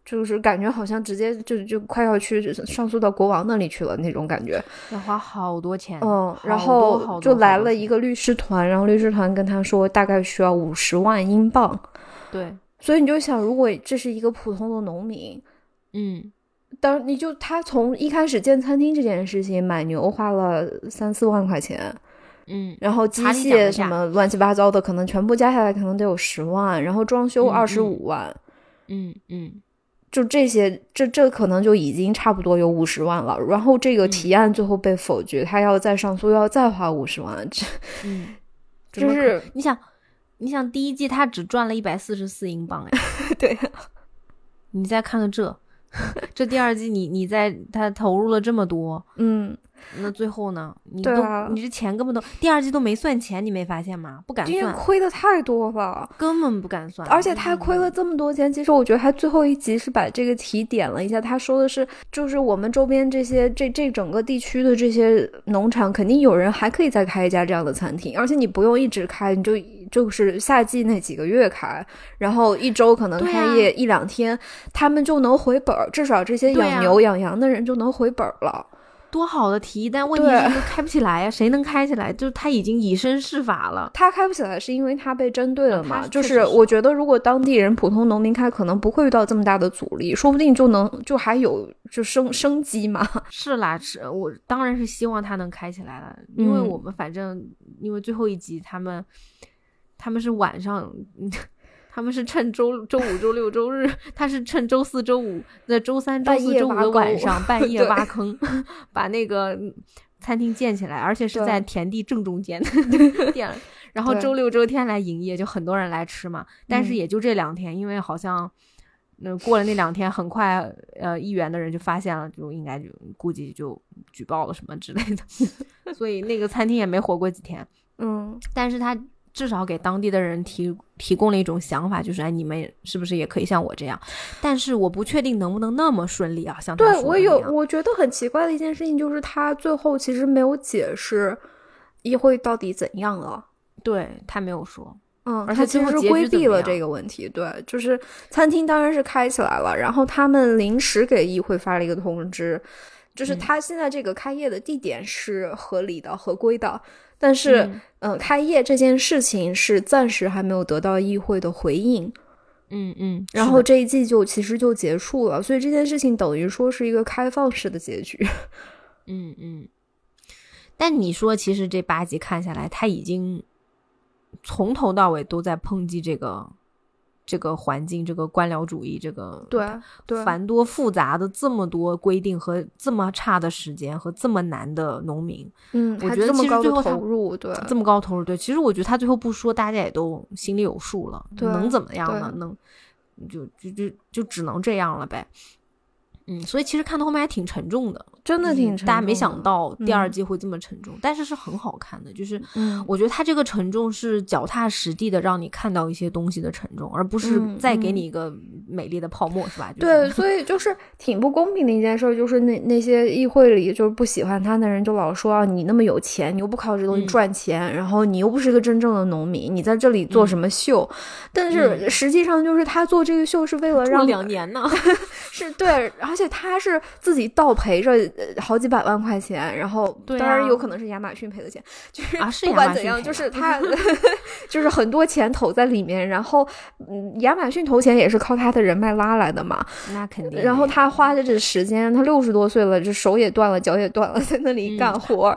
B: 就是感觉好像直接就就快要去上诉到国王那里去了那种感觉，
A: 要花好多钱。
B: 嗯，然后就来了一个律师团，然后律师团跟他说大概需要五十万英镑。
A: 对，
B: 所以你就想，如果这是一个普通的农民，
A: 嗯，
B: 当你就他从一开始建餐厅这件事情买牛花了三四万块钱，
A: 嗯，
B: 然后机械什么乱七八糟的可能全部加下来可能得有十万，然后装修二十五万，
A: 嗯嗯。
B: 就这些，这这可能就已经差不多有五十万了。然后这个提案最后被否决，他要再上诉，要再花五十万。这，
A: 嗯，
B: 就是
A: 你想，你想第一季他只赚了一百四十四英镑，哎，
B: 对。
A: 你再看看这，这第二季你你在他投入了这么多，
B: 嗯。
A: 那最后呢？你都你这钱根本都第二季都没算钱，你没发现吗？不敢算，
B: 因为亏的太多了，
A: 根本不敢算。
B: 而且他亏了这么多钱，其实我觉得他最后一集是把这个题点了一下。他说的是，就是我们周边这些这这整个地区的这些农场，肯定有人还可以再开一家这样的餐厅，而且你不用一直开，你就就是夏季那几个月开，然后一周可能开业一两天，他们就能回本儿，至少这些养牛养羊的人就能回本了。
A: 多好的提议，但问题是开不起来呀？谁能开起来？就是他已经以身试法了。
B: 他开不起来是因为他被针对了嘛？就是我觉得，如果当地人、普通农民开，可能不会遇到这么大的阻力，说不定就能就还有就生生机嘛。
A: 是啦，是我当然是希望他能开起来了，因为我们反正因为最后一集他们他们是晚上。他们是趁周周五、周六、周日，他是趁周四周五、那周三、周四周五的晚上 半夜挖坑，把那个餐厅建起来，而且是在田地正中间 建，然后周六周天来营业，就很多人来吃嘛。但是也就这两天，因为好像那过了那两天，很快呃，议员的人就发现了，就应该就估计就举报了什么之类的。所以那个餐厅也没活过几天。
B: 嗯，
A: 但是他至少给当地的人提提供了一种想法，就是哎，你们是不是也可以像我这样？但是我不确定能不能那么顺利啊。像
B: 对我有，我觉得很奇怪的一件事情就是他最后其实没有解释议会到底怎样了。
A: 对他没有说。
B: 嗯，
A: 而且
B: 其实规避了这个问题。对，就是餐厅当然是开起来了，然后他们临时给议会发了一个通知，就是他现在这个开业的地点是合理的、合规的，但是，嗯，开业这件事情是暂时还没有得到议会的回应。
A: 嗯嗯，
B: 然后这一季就其实就结束了，所以这件事情等于说是一个开放式的结局。
A: 嗯嗯，但你说，其实这八集看下来，他已经。从头到尾都在抨击这个这个环境，这个官僚主义，这个
B: 对对
A: 繁多复杂的这么多规定和这么差的时间和这么难的农民，
B: 嗯，
A: 我觉得其实最后
B: 投入对
A: 这么高投入，对，其实我觉得他最后不说，大家也都心里有数了，能怎么样呢？能就就就就只能这样了呗。嗯，所以其实看到后面还挺沉重的，
B: 真的挺
A: 大家没想到第二季会这么沉重，但是是很好看的，就是我觉得它这个沉重是脚踏实地的，让你看到一些东西的沉重，而不是再给你一个美丽的泡沫，是吧？
B: 对，所以就 是挺不公平的一件事，就是那那些议会里就是不喜欢他的人，就老说啊，你那么有钱，你又不靠这东西赚钱，然后你又不是个真正的农民，你在这里做什么秀？但是实际上就是他做这个秀是为了让
A: 两年呢，
B: 是对。而且他是自己倒赔着好几百万块钱，然后当然有可能是亚马逊赔的钱，就是不管怎样，就是他 就是很多钱投在里面，然后嗯，亚马逊投钱也是靠他的人脉拉来的嘛，
A: 那肯定。
B: 然后他花的这时间，他六十多岁了，这手也断了，脚也断了，在那里干活，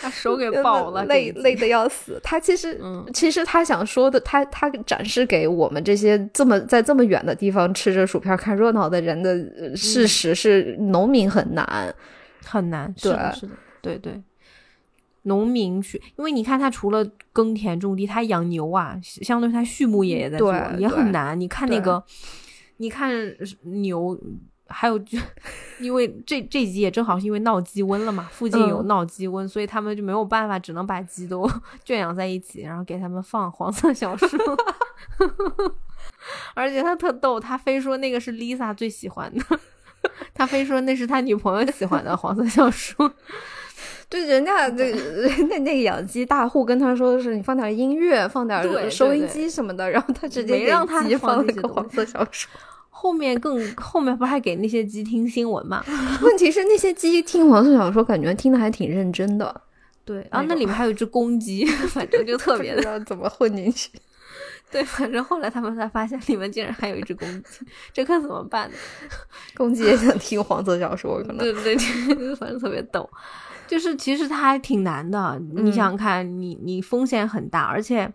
A: 他手给爆了，
B: 累累的要死。他其实其实他想说的，他他展示给我们这些这么在这么远的地方吃着薯片看热闹的人的。事实是农民很难，
A: 很难，对，是的，对对。农民去，因为你看他除了耕田种地，他养牛啊，相当于他畜牧业也在做，也很难。你看那个，你看牛，还有就，因为这这集也正好是因为闹鸡瘟了嘛，附近有闹鸡瘟，所以他们就没有办法，只能把鸡都 圈养在一起，然后给他们放黄色小说。而且他特逗，他非说那个是 Lisa 最喜欢的，他非说那是他女朋友喜欢的黄色小说。
B: 对，人家那那那个养鸡大户跟他说的是，你放点音乐，放点收音机什么的，然后他直接
A: 没让他
B: 放那个黄色小说。
A: 后面更后面不还给那些鸡听新闻嘛？
B: 问题是那些鸡听黄色小说，感觉听的还挺认真的。
A: 对，然后那里面还有一只公鸡，反正就特别
B: 的怎么混进去。
A: 对，反正后来他们才发现里面竟然还有一只公鸡，这可怎么办呢？
B: 公鸡也想听黄色小说，可能
A: 对对对，反正特别逗。就是其实它还挺难的，你想想看，你你风险很大，而且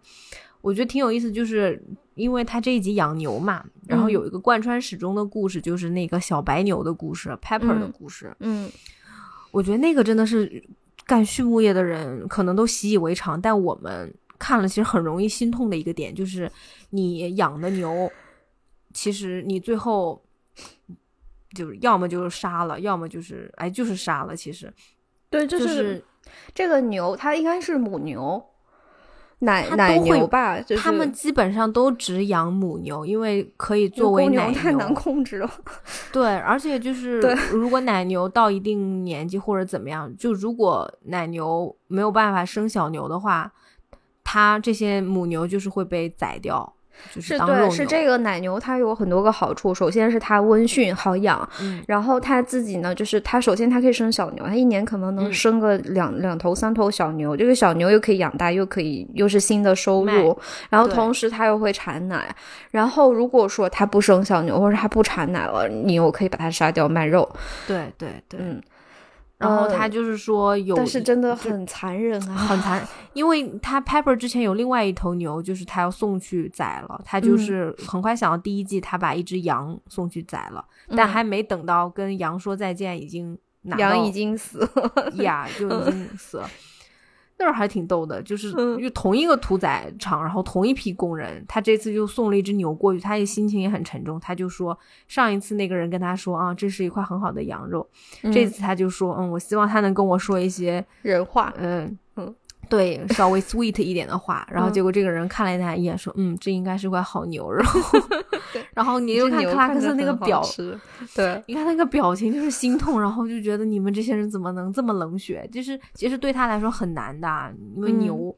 A: 我觉得挺有意思，就是因为他这一集养牛嘛，然后有一个贯穿始终的故事，就是那个小白牛的故事，Pepper 的故事。
B: 嗯，
A: 我觉得那个真的是干畜牧业的人可能都习以为常，但我们。看了其实很容易心痛的一个点，就是你养的牛，其实你最后就是要么就是杀了，要么就是哎就是杀了。其实，
B: 对，
A: 就是
B: 这个牛，它应该是母牛，奶奶牛吧？
A: 他们基本上都只养母牛，因为可以作为奶
B: 牛。太难控制了。
A: 对，而且就 是如果奶牛到一定年纪或者怎么样，就如果奶牛没有办法生小牛的话。它这些母牛就是会被宰掉，就是
B: 对，是这个奶牛，它有很多个好处。首先是它温驯好养，然后它自己呢，就是它首先它可以生小牛，它一年可能能生个两两头三头小牛，这个小牛又可以养大，又可以又是新的收入，然后同时它又会产奶。然后如果说它不生小牛或者它不产奶了，你又可以把它杀掉卖肉。
A: 对对对，
B: 嗯。
A: 然后他就是说有，
B: 但是真的很残忍啊，
A: 很残忍，因为他 Pepper 之前有另外一头牛，就是他要送去宰了，他就是很快想到第一季，他把一只羊送去宰了，但还没等到跟羊说再见，已经
B: 羊已经死了
A: 呀，就已经死了。那儿还挺逗的，就是就同一个屠宰场，然后同一批工人，他这次就送了一只牛过去，他也心情也很沉重。他就说，上一次那个人跟他说啊，这是一块很好的羊肉，这次他就说，嗯，我希望他能跟我说一些
B: 人话，
A: 嗯嗯。对，稍微 sweet 一点的话，然后结果这个人看了他一眼，说：“嗯，这应该是块好牛肉。”然后你就看克拉克斯那个表，
B: 对，
A: 你看那个表情就是心痛，然后就觉得你们这些人怎么能这么冷血？就是其实对他来说很难的，因为牛，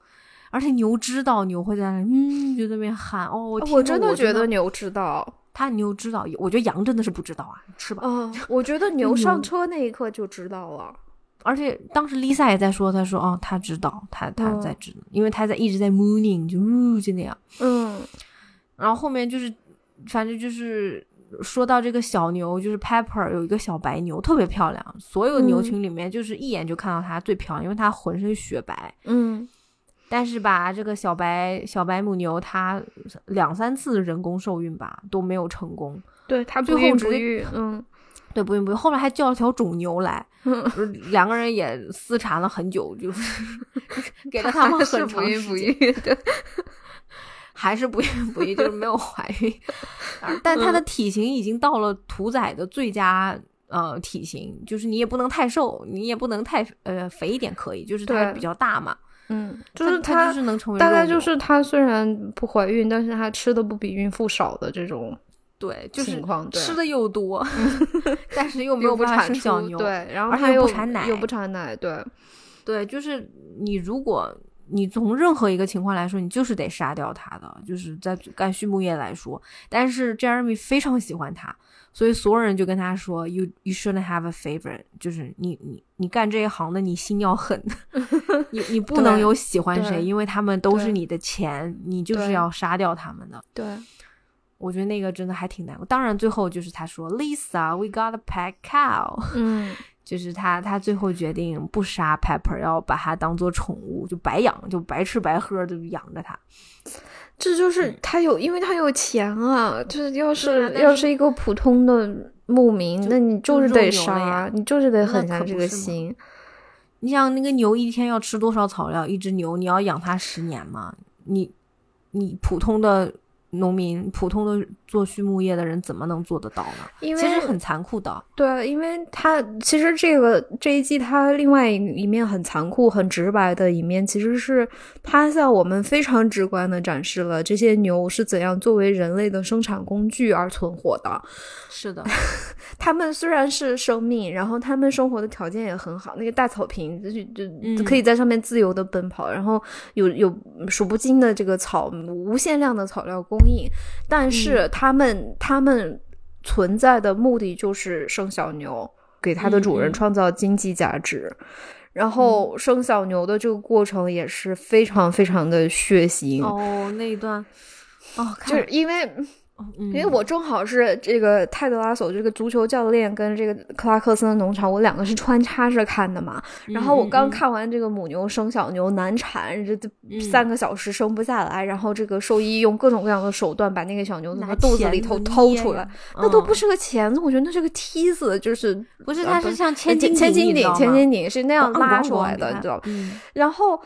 A: 而且牛知道牛会在那，嗯，就在那边喊哦，
B: 我真
A: 的
B: 觉得牛知道，
A: 他牛知道，我觉得羊真的是不知道啊，吃吧。
B: 嗯，我觉得 牛上车那一刻就知道了。
A: 而且当时 Lisa 也在说，她说：“哦，她知道，她她在知，因为她在一直在 mooning，就呜就那样。”
B: 嗯，
A: 然后后面就是，反正就是说到这个小牛，就是 Pepper 有一个小白牛，特别漂亮，所有牛群里面就是一眼就看到它最漂亮，因为它浑身雪白。
B: 嗯，
A: 但是吧，这个小白小白母牛它两三次人工受孕吧都没有成功，
B: 对它
A: 最后
B: 嗯。
A: 对，不孕不育，后来还叫了条种牛来，两个人也私缠了很久，就是 给了他们很长
B: 时间，
A: 还是不孕不育，就是没有怀孕。但它的体型已经到了屠宰的最佳呃体型，就是你也不能太瘦，你也不能太呃肥一点可以，就是它比较大嘛。
B: 嗯，就是
A: 它就是能成为
B: 大概就是它虽然不怀孕，但是它吃的不比孕妇少的这种。
A: 对，就是吃的又多 但是又没有
B: 办法
A: 生小牛，
B: 对，然后
A: 它
B: 又
A: 不产奶，
B: 又不产奶，对，
A: 对，就是你如果你从任何一个情况来说，你就是得杀掉它的，就是在干畜牧业来说。但是 Jeremy 非常喜欢它，所以所有人就跟他说：“You you shouldn't have a favorite，就是你你你干这一行的，你心要狠，你你不能有喜欢谁，因为他们都是你的钱，你就是要杀掉他们的。”
B: 对。
A: 我觉得那个真的还挺难过。当然，最后就是他说：“Lisa，we got a pet cow。”
B: 嗯，
A: 就是他，他最后决定不杀 Pepper，要把它当做宠物，就白养，就白吃白喝的养着它。
B: 这就是他有，因为他有钱啊。就是要是要是一个普通的牧民，那你就是得杀，你就是得狠下这个心。
A: 你想，那个牛一天要吃多少草料？一只牛你要养它十年吗？你，你普通的。农民普通的做畜牧业的人怎么能做得到呢？
B: 因为
A: 其实很残酷的。
B: 对，因为他其实这个这一季他另外一面很残酷、很直白的一面，其实是他向我们非常直观的展示了这些牛是怎样作为人类的生产工具而存活的。
A: 是的，
B: 他们虽然是生命，然后他们生活的条件也很好，那个大草坪就就可以在上面自由的奔跑，然后有有数不尽的这个草，无限量的草料供应，但是他们他们存在的目的就是生小牛，给它的主人创造经济价值，然后生小牛的这个过程也是非常非常的血腥
A: 哦，那一段哦，
B: 就是因为。因为我正好是这个泰德拉索这个足球教练跟这个克拉克森的农场，我两个是穿插着看的嘛。然后我刚看完这个母牛生小牛难产，这三个小时生不下来，然后这个兽医用各种各样的手段把那个小牛从肚子里头掏出来，那都不是个钳子，我觉得那是个梯子，就是
A: 不是它是像
B: 千
A: 斤
B: 千斤
A: 顶，
B: 千斤顶是那样拉出来的，你知道然后。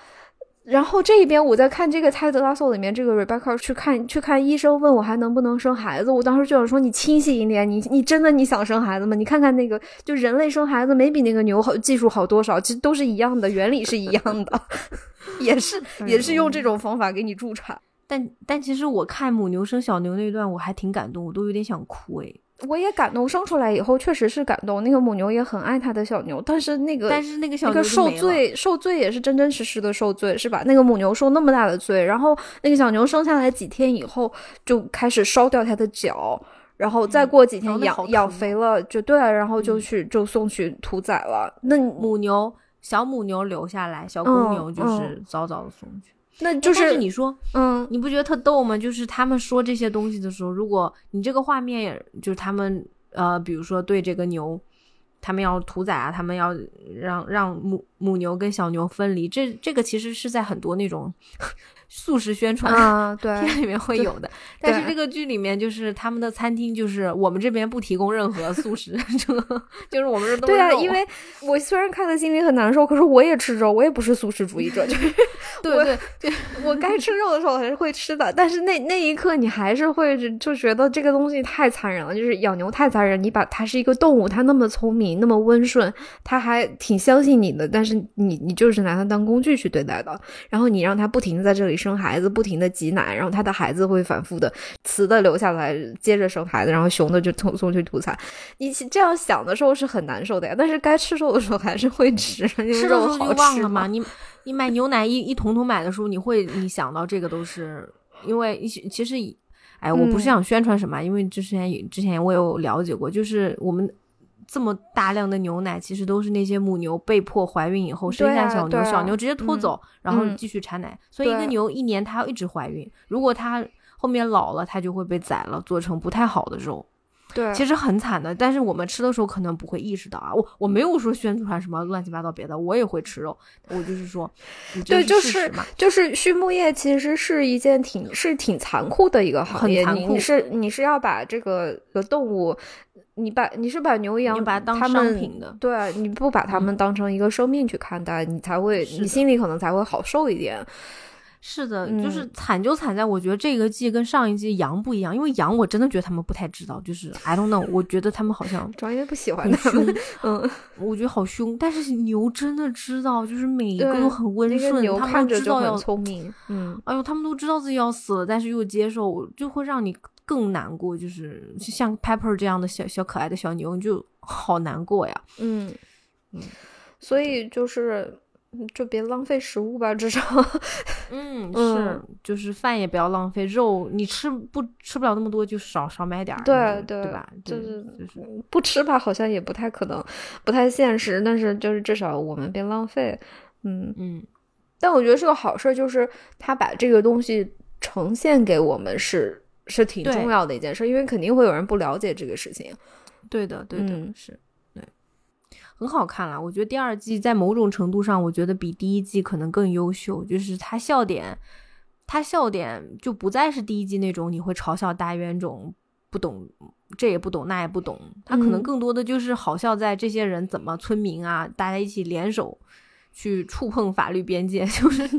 B: 然后这一边我在看这个《泰德拉索》里面，这个 Rebecca 去看去看医生，问我还能不能生孩子。我当时就想说，你清醒一点，你你真的你想生孩子吗？你看看那个，就人类生孩子没比那个牛好，技术好多少？其实都是一样的，原理是一样的，也是 也是用这种方法给你助产。
A: 但但其实我看母牛生小牛那段，我还挺感动，我都有点想哭哎。
B: 我也感动，生出来以后确实是感动。那个母牛也很爱它的小牛，但是那个
A: 但是那个小
B: 牛受罪，受罪也是真真实实的受罪，是吧？那个母牛受那么大的罪，然后那个小牛生下来几天以后就开始烧掉它的脚，然后再过几天养养肥了就对，然后就去就送去屠宰了。那
A: 母牛小母牛留下来，小公牛就是早早的送去。
B: 那就
A: 是你说，
B: 嗯，
A: 你不觉得特逗吗？就是他们说这些东西的时候，如果你这个画面，就是他们呃，比如说对这个牛，他们要屠宰啊，他们要让让母母牛跟小牛分离，这这个其实是在很多那种素食宣传
B: 啊，对，
A: 片里面会有的。但是这个剧里面就是他们的餐厅，就是我们这边不提供任何素食，就是我们这都
B: 对啊。因为我虽然看的心里很难受，可是我也吃肉，我也不是素食主义者，就是
A: 对对，
B: 我该吃肉的时候还是会吃的。但是那那一刻你还是会就觉得这个东西太残忍了，就是养牛太残忍。你把它是一个动物，它那么聪明，那么温顺，它还挺相信你的，但是你你就是拿它当工具去对待的，然后你让它不停的在这里生孩子，不停的挤奶，然后他的孩子会反复的雌的留下来接着生孩子，然后雄的就送送去屠宰。你这样想的时候是很难受的呀，但是该吃肉的时候还是会吃，
A: 吃的时候就忘了吗？你你买牛奶一一桶桶买的时候，你会你想到这个都是因为其实哎，我不是想宣传什么，因为之前之前我有了解过，就是我们。这么大量的牛奶，其实都是那些母牛被迫怀孕以后生下小牛，小牛直接拖走，然后继续产奶。所以一个牛一年它要一直怀孕，如果它后面老了，它就会被宰了，做成不太好的肉。
B: 对，
A: 其实很惨的。但是我们吃的时候可能不会意识到啊，我我没有说宣传什么乱七八糟别的，我也会吃肉。我就是说，
B: 对，就是就是畜牧业其实是一件挺是挺残酷的一个行业，你你是你是要把这个的动物。你把你是把牛羊
A: 把它当商品的，
B: 对，你不把它们当成一个生命去看待，你才会，你心里可能才会好受一点。
A: 是的，就是惨就惨在，我觉得这个季跟上一季羊不一样，因为羊我真的觉得他们不太知道，就是 I don't know，我觉得他们好像
B: 专业不喜欢他们，嗯，
A: 我觉得好凶，但是牛真的知道，就是每一个都很温顺，他们知道要
B: 聪明，嗯，
A: 哎呦，他们都知道自己要死了，但是又接受，就会让你。更难过，就是像 Pepper 这样的小小可爱的小牛，你就好难过呀。
B: 嗯嗯，所以就是就别浪费食物吧，至少。
A: 嗯，是，就是饭也不要浪费，肉你吃不吃不了那么多，就少少买点儿。
B: 对
A: 对，
B: 对
A: 吧？
B: 就是
A: 就是
B: 不吃吧，好像也不太可能，不太现实。但是就是至少我们别浪费。嗯
A: 嗯，
B: 但我觉得是个好事，就是他把这个东西呈现给我们是。是挺重要的一件事，因为肯定会有人不了解这个事情。
A: 对的，对的，是对，很好看了。我觉得第二季在某种程度上，我觉得比第一季可能更优秀。就是他笑点，他笑点就不再是第一季那种你会嘲笑大冤种不懂这也不懂那也不懂，他可能更多的就是好笑在这些人怎么村民啊，大家一起联手去触碰法律边界，就是。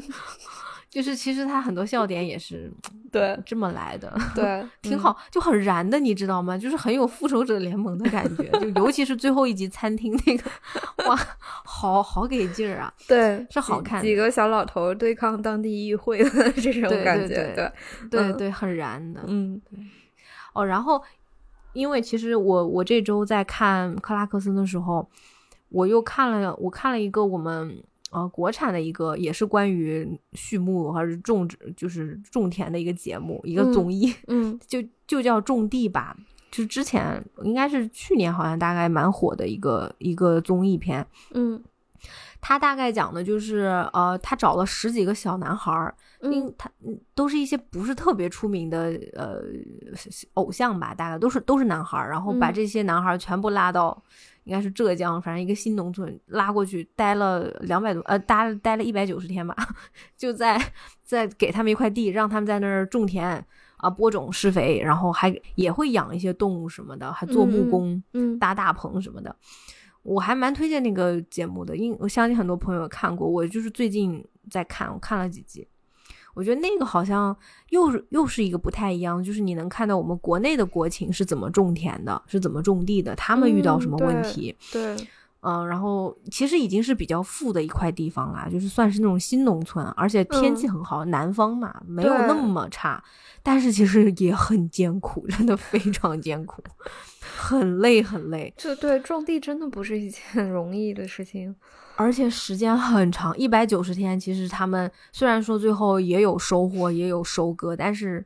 A: 就是，其实他很多笑点也是
B: 对
A: 这么来的，
B: 对，
A: 挺好，就很燃的，你知道吗？就是很有复仇者联盟的感觉，就尤其是最后一集餐厅那个，哇，好好给劲儿啊！
B: 对，
A: 是好看，
B: 几个小老头对抗当地议会的这种感觉，
A: 对对对，很燃的，
B: 嗯，
A: 对。哦，然后因为其实我我这周在看克拉克森的时候，我又看了，我看了一个我们。呃，国产的一个也是关于畜牧还是种植，就是种田的一个节目，一个综艺，
B: 嗯，
A: 就就叫种地吧，就是之前应该是去年，好像大概蛮火的一个一个综艺片，
B: 嗯，
A: 他大概讲的就是呃，他找了十几个小男孩儿，
B: 嗯，
A: 他都是一些不是特别出名的呃偶像吧，大概都是都是男孩儿，然后把这些男孩儿全部拉到。应该是浙江，反正一个新农村拉过去待了两百多，呃，待待了一百九十天吧，就在在给他们一块地，让他们在那儿种田啊，播种、施肥，然后还也会养一些动物什么的，还做木工，
B: 嗯，
A: 搭大棚什么的。我还蛮推荐那个节目的，因我相信很多朋友看过，我就是最近在看，我看了几集。我觉得那个好像又是又是一个不太一样，就是你能看到我们国内的国情是怎么种田的，是怎么种地的，他们遇到什么问题？
B: 对，
A: 嗯，然后其实已经是比较富的一块地方啦，就是算是那种新农村，而且天气很好，南方嘛，没有那么差，但是其实也很艰苦，真的非常艰苦，很累很累。
B: 这对种地真的不是一件 容易的事情。
A: 而且时间很长，一百九十天。其实他们虽然说最后也有收获，也有收割，但是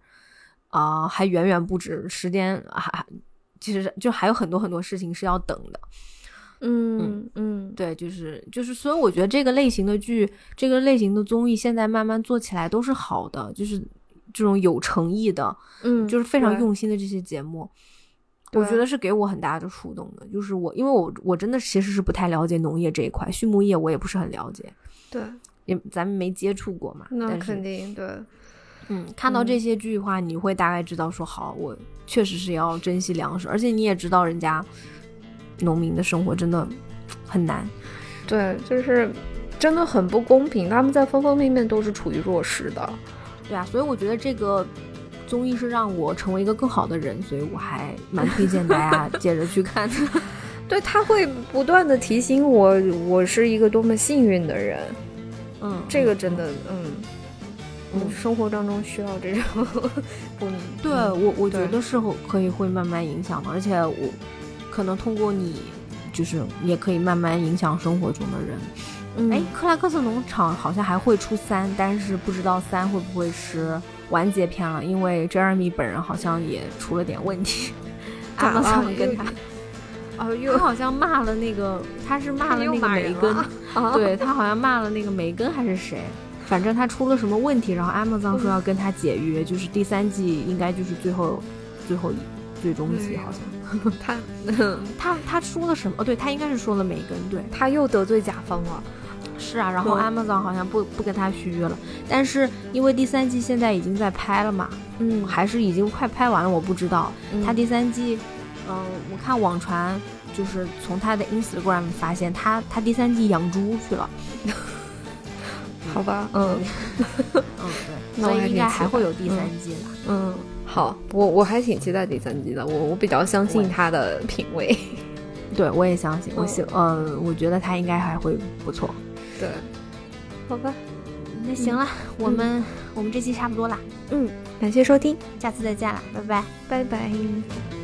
A: 啊，还远远不止。时间还其实就还有很多很多事情是要等的。
B: 嗯嗯，
A: 对，就是就是，所以我觉得这个类型的剧，这个类型的综艺，现在慢慢做起来都是好的，就是这种有诚意的，
B: 嗯，
A: 就是非常用心的这些节目。我觉得是给我很大的触动的，就是我，因为我我真的其实是不太了解农业这一块，畜牧业我也不是很了解。
B: 对，
A: 也咱们没接触过嘛。
B: 那肯定对。
A: 嗯，看到这些句话，你会大概知道说，好，我确实是要珍惜粮食，而且你也知道人家农民的生活真的很难。
B: 对，就是真的很不公平，他们在方方面面都是处于弱势的。
A: 对啊，所以我觉得这个综艺是让我成为一个更好的人，所以我还蛮推荐大家接着去看的。
B: 对他会不断的提醒我，我是一个多么幸运的人。
A: 嗯，
B: 这个真的，嗯。嗯，生活当中需要这种，
A: 对我我觉得是可以会慢慢影响的，而且我可能通过你，就是也可以慢慢影响生活中的人。哎，克拉克斯农场好像还会出三，但是不知道三会不会是完结篇了，因为 Jeremy 本人好像也出了点问题。阿莫桑跟他，
B: 哦，
A: 他好像骂了那个，他是骂了那个梅根，对 他好像骂了那个梅根还是谁？反正他出了什么问题，然后 Amazon 说要跟他解约，就是第三季应该就是最后最后一最终集，好像
B: 他
A: 他他说了什么？哦，对他应该是说了梅根，对
B: 他又得罪甲方了。
A: 是啊，然后 Amazon 好像不不跟他续约了，但是因为第三季现在已经在拍了嘛，
B: 嗯，
A: 还是已经快拍完了，我不知道他第三季，嗯，我看网传就是从他的 Instagram 发现他他第三季养猪去了。
B: 好吧，嗯，
A: 嗯，对，所以应该还会有第三季吧。
B: 嗯，好，我我还挺期待第三季的，我我比较相信他的品味。
A: 对，我也相信，我喜，呃，我觉得他应该还会不错。
B: 对，好吧，
A: 那行了，我们我们这期差不多了。
B: 嗯，感谢收听，
A: 下次再见了，拜拜，
B: 拜拜。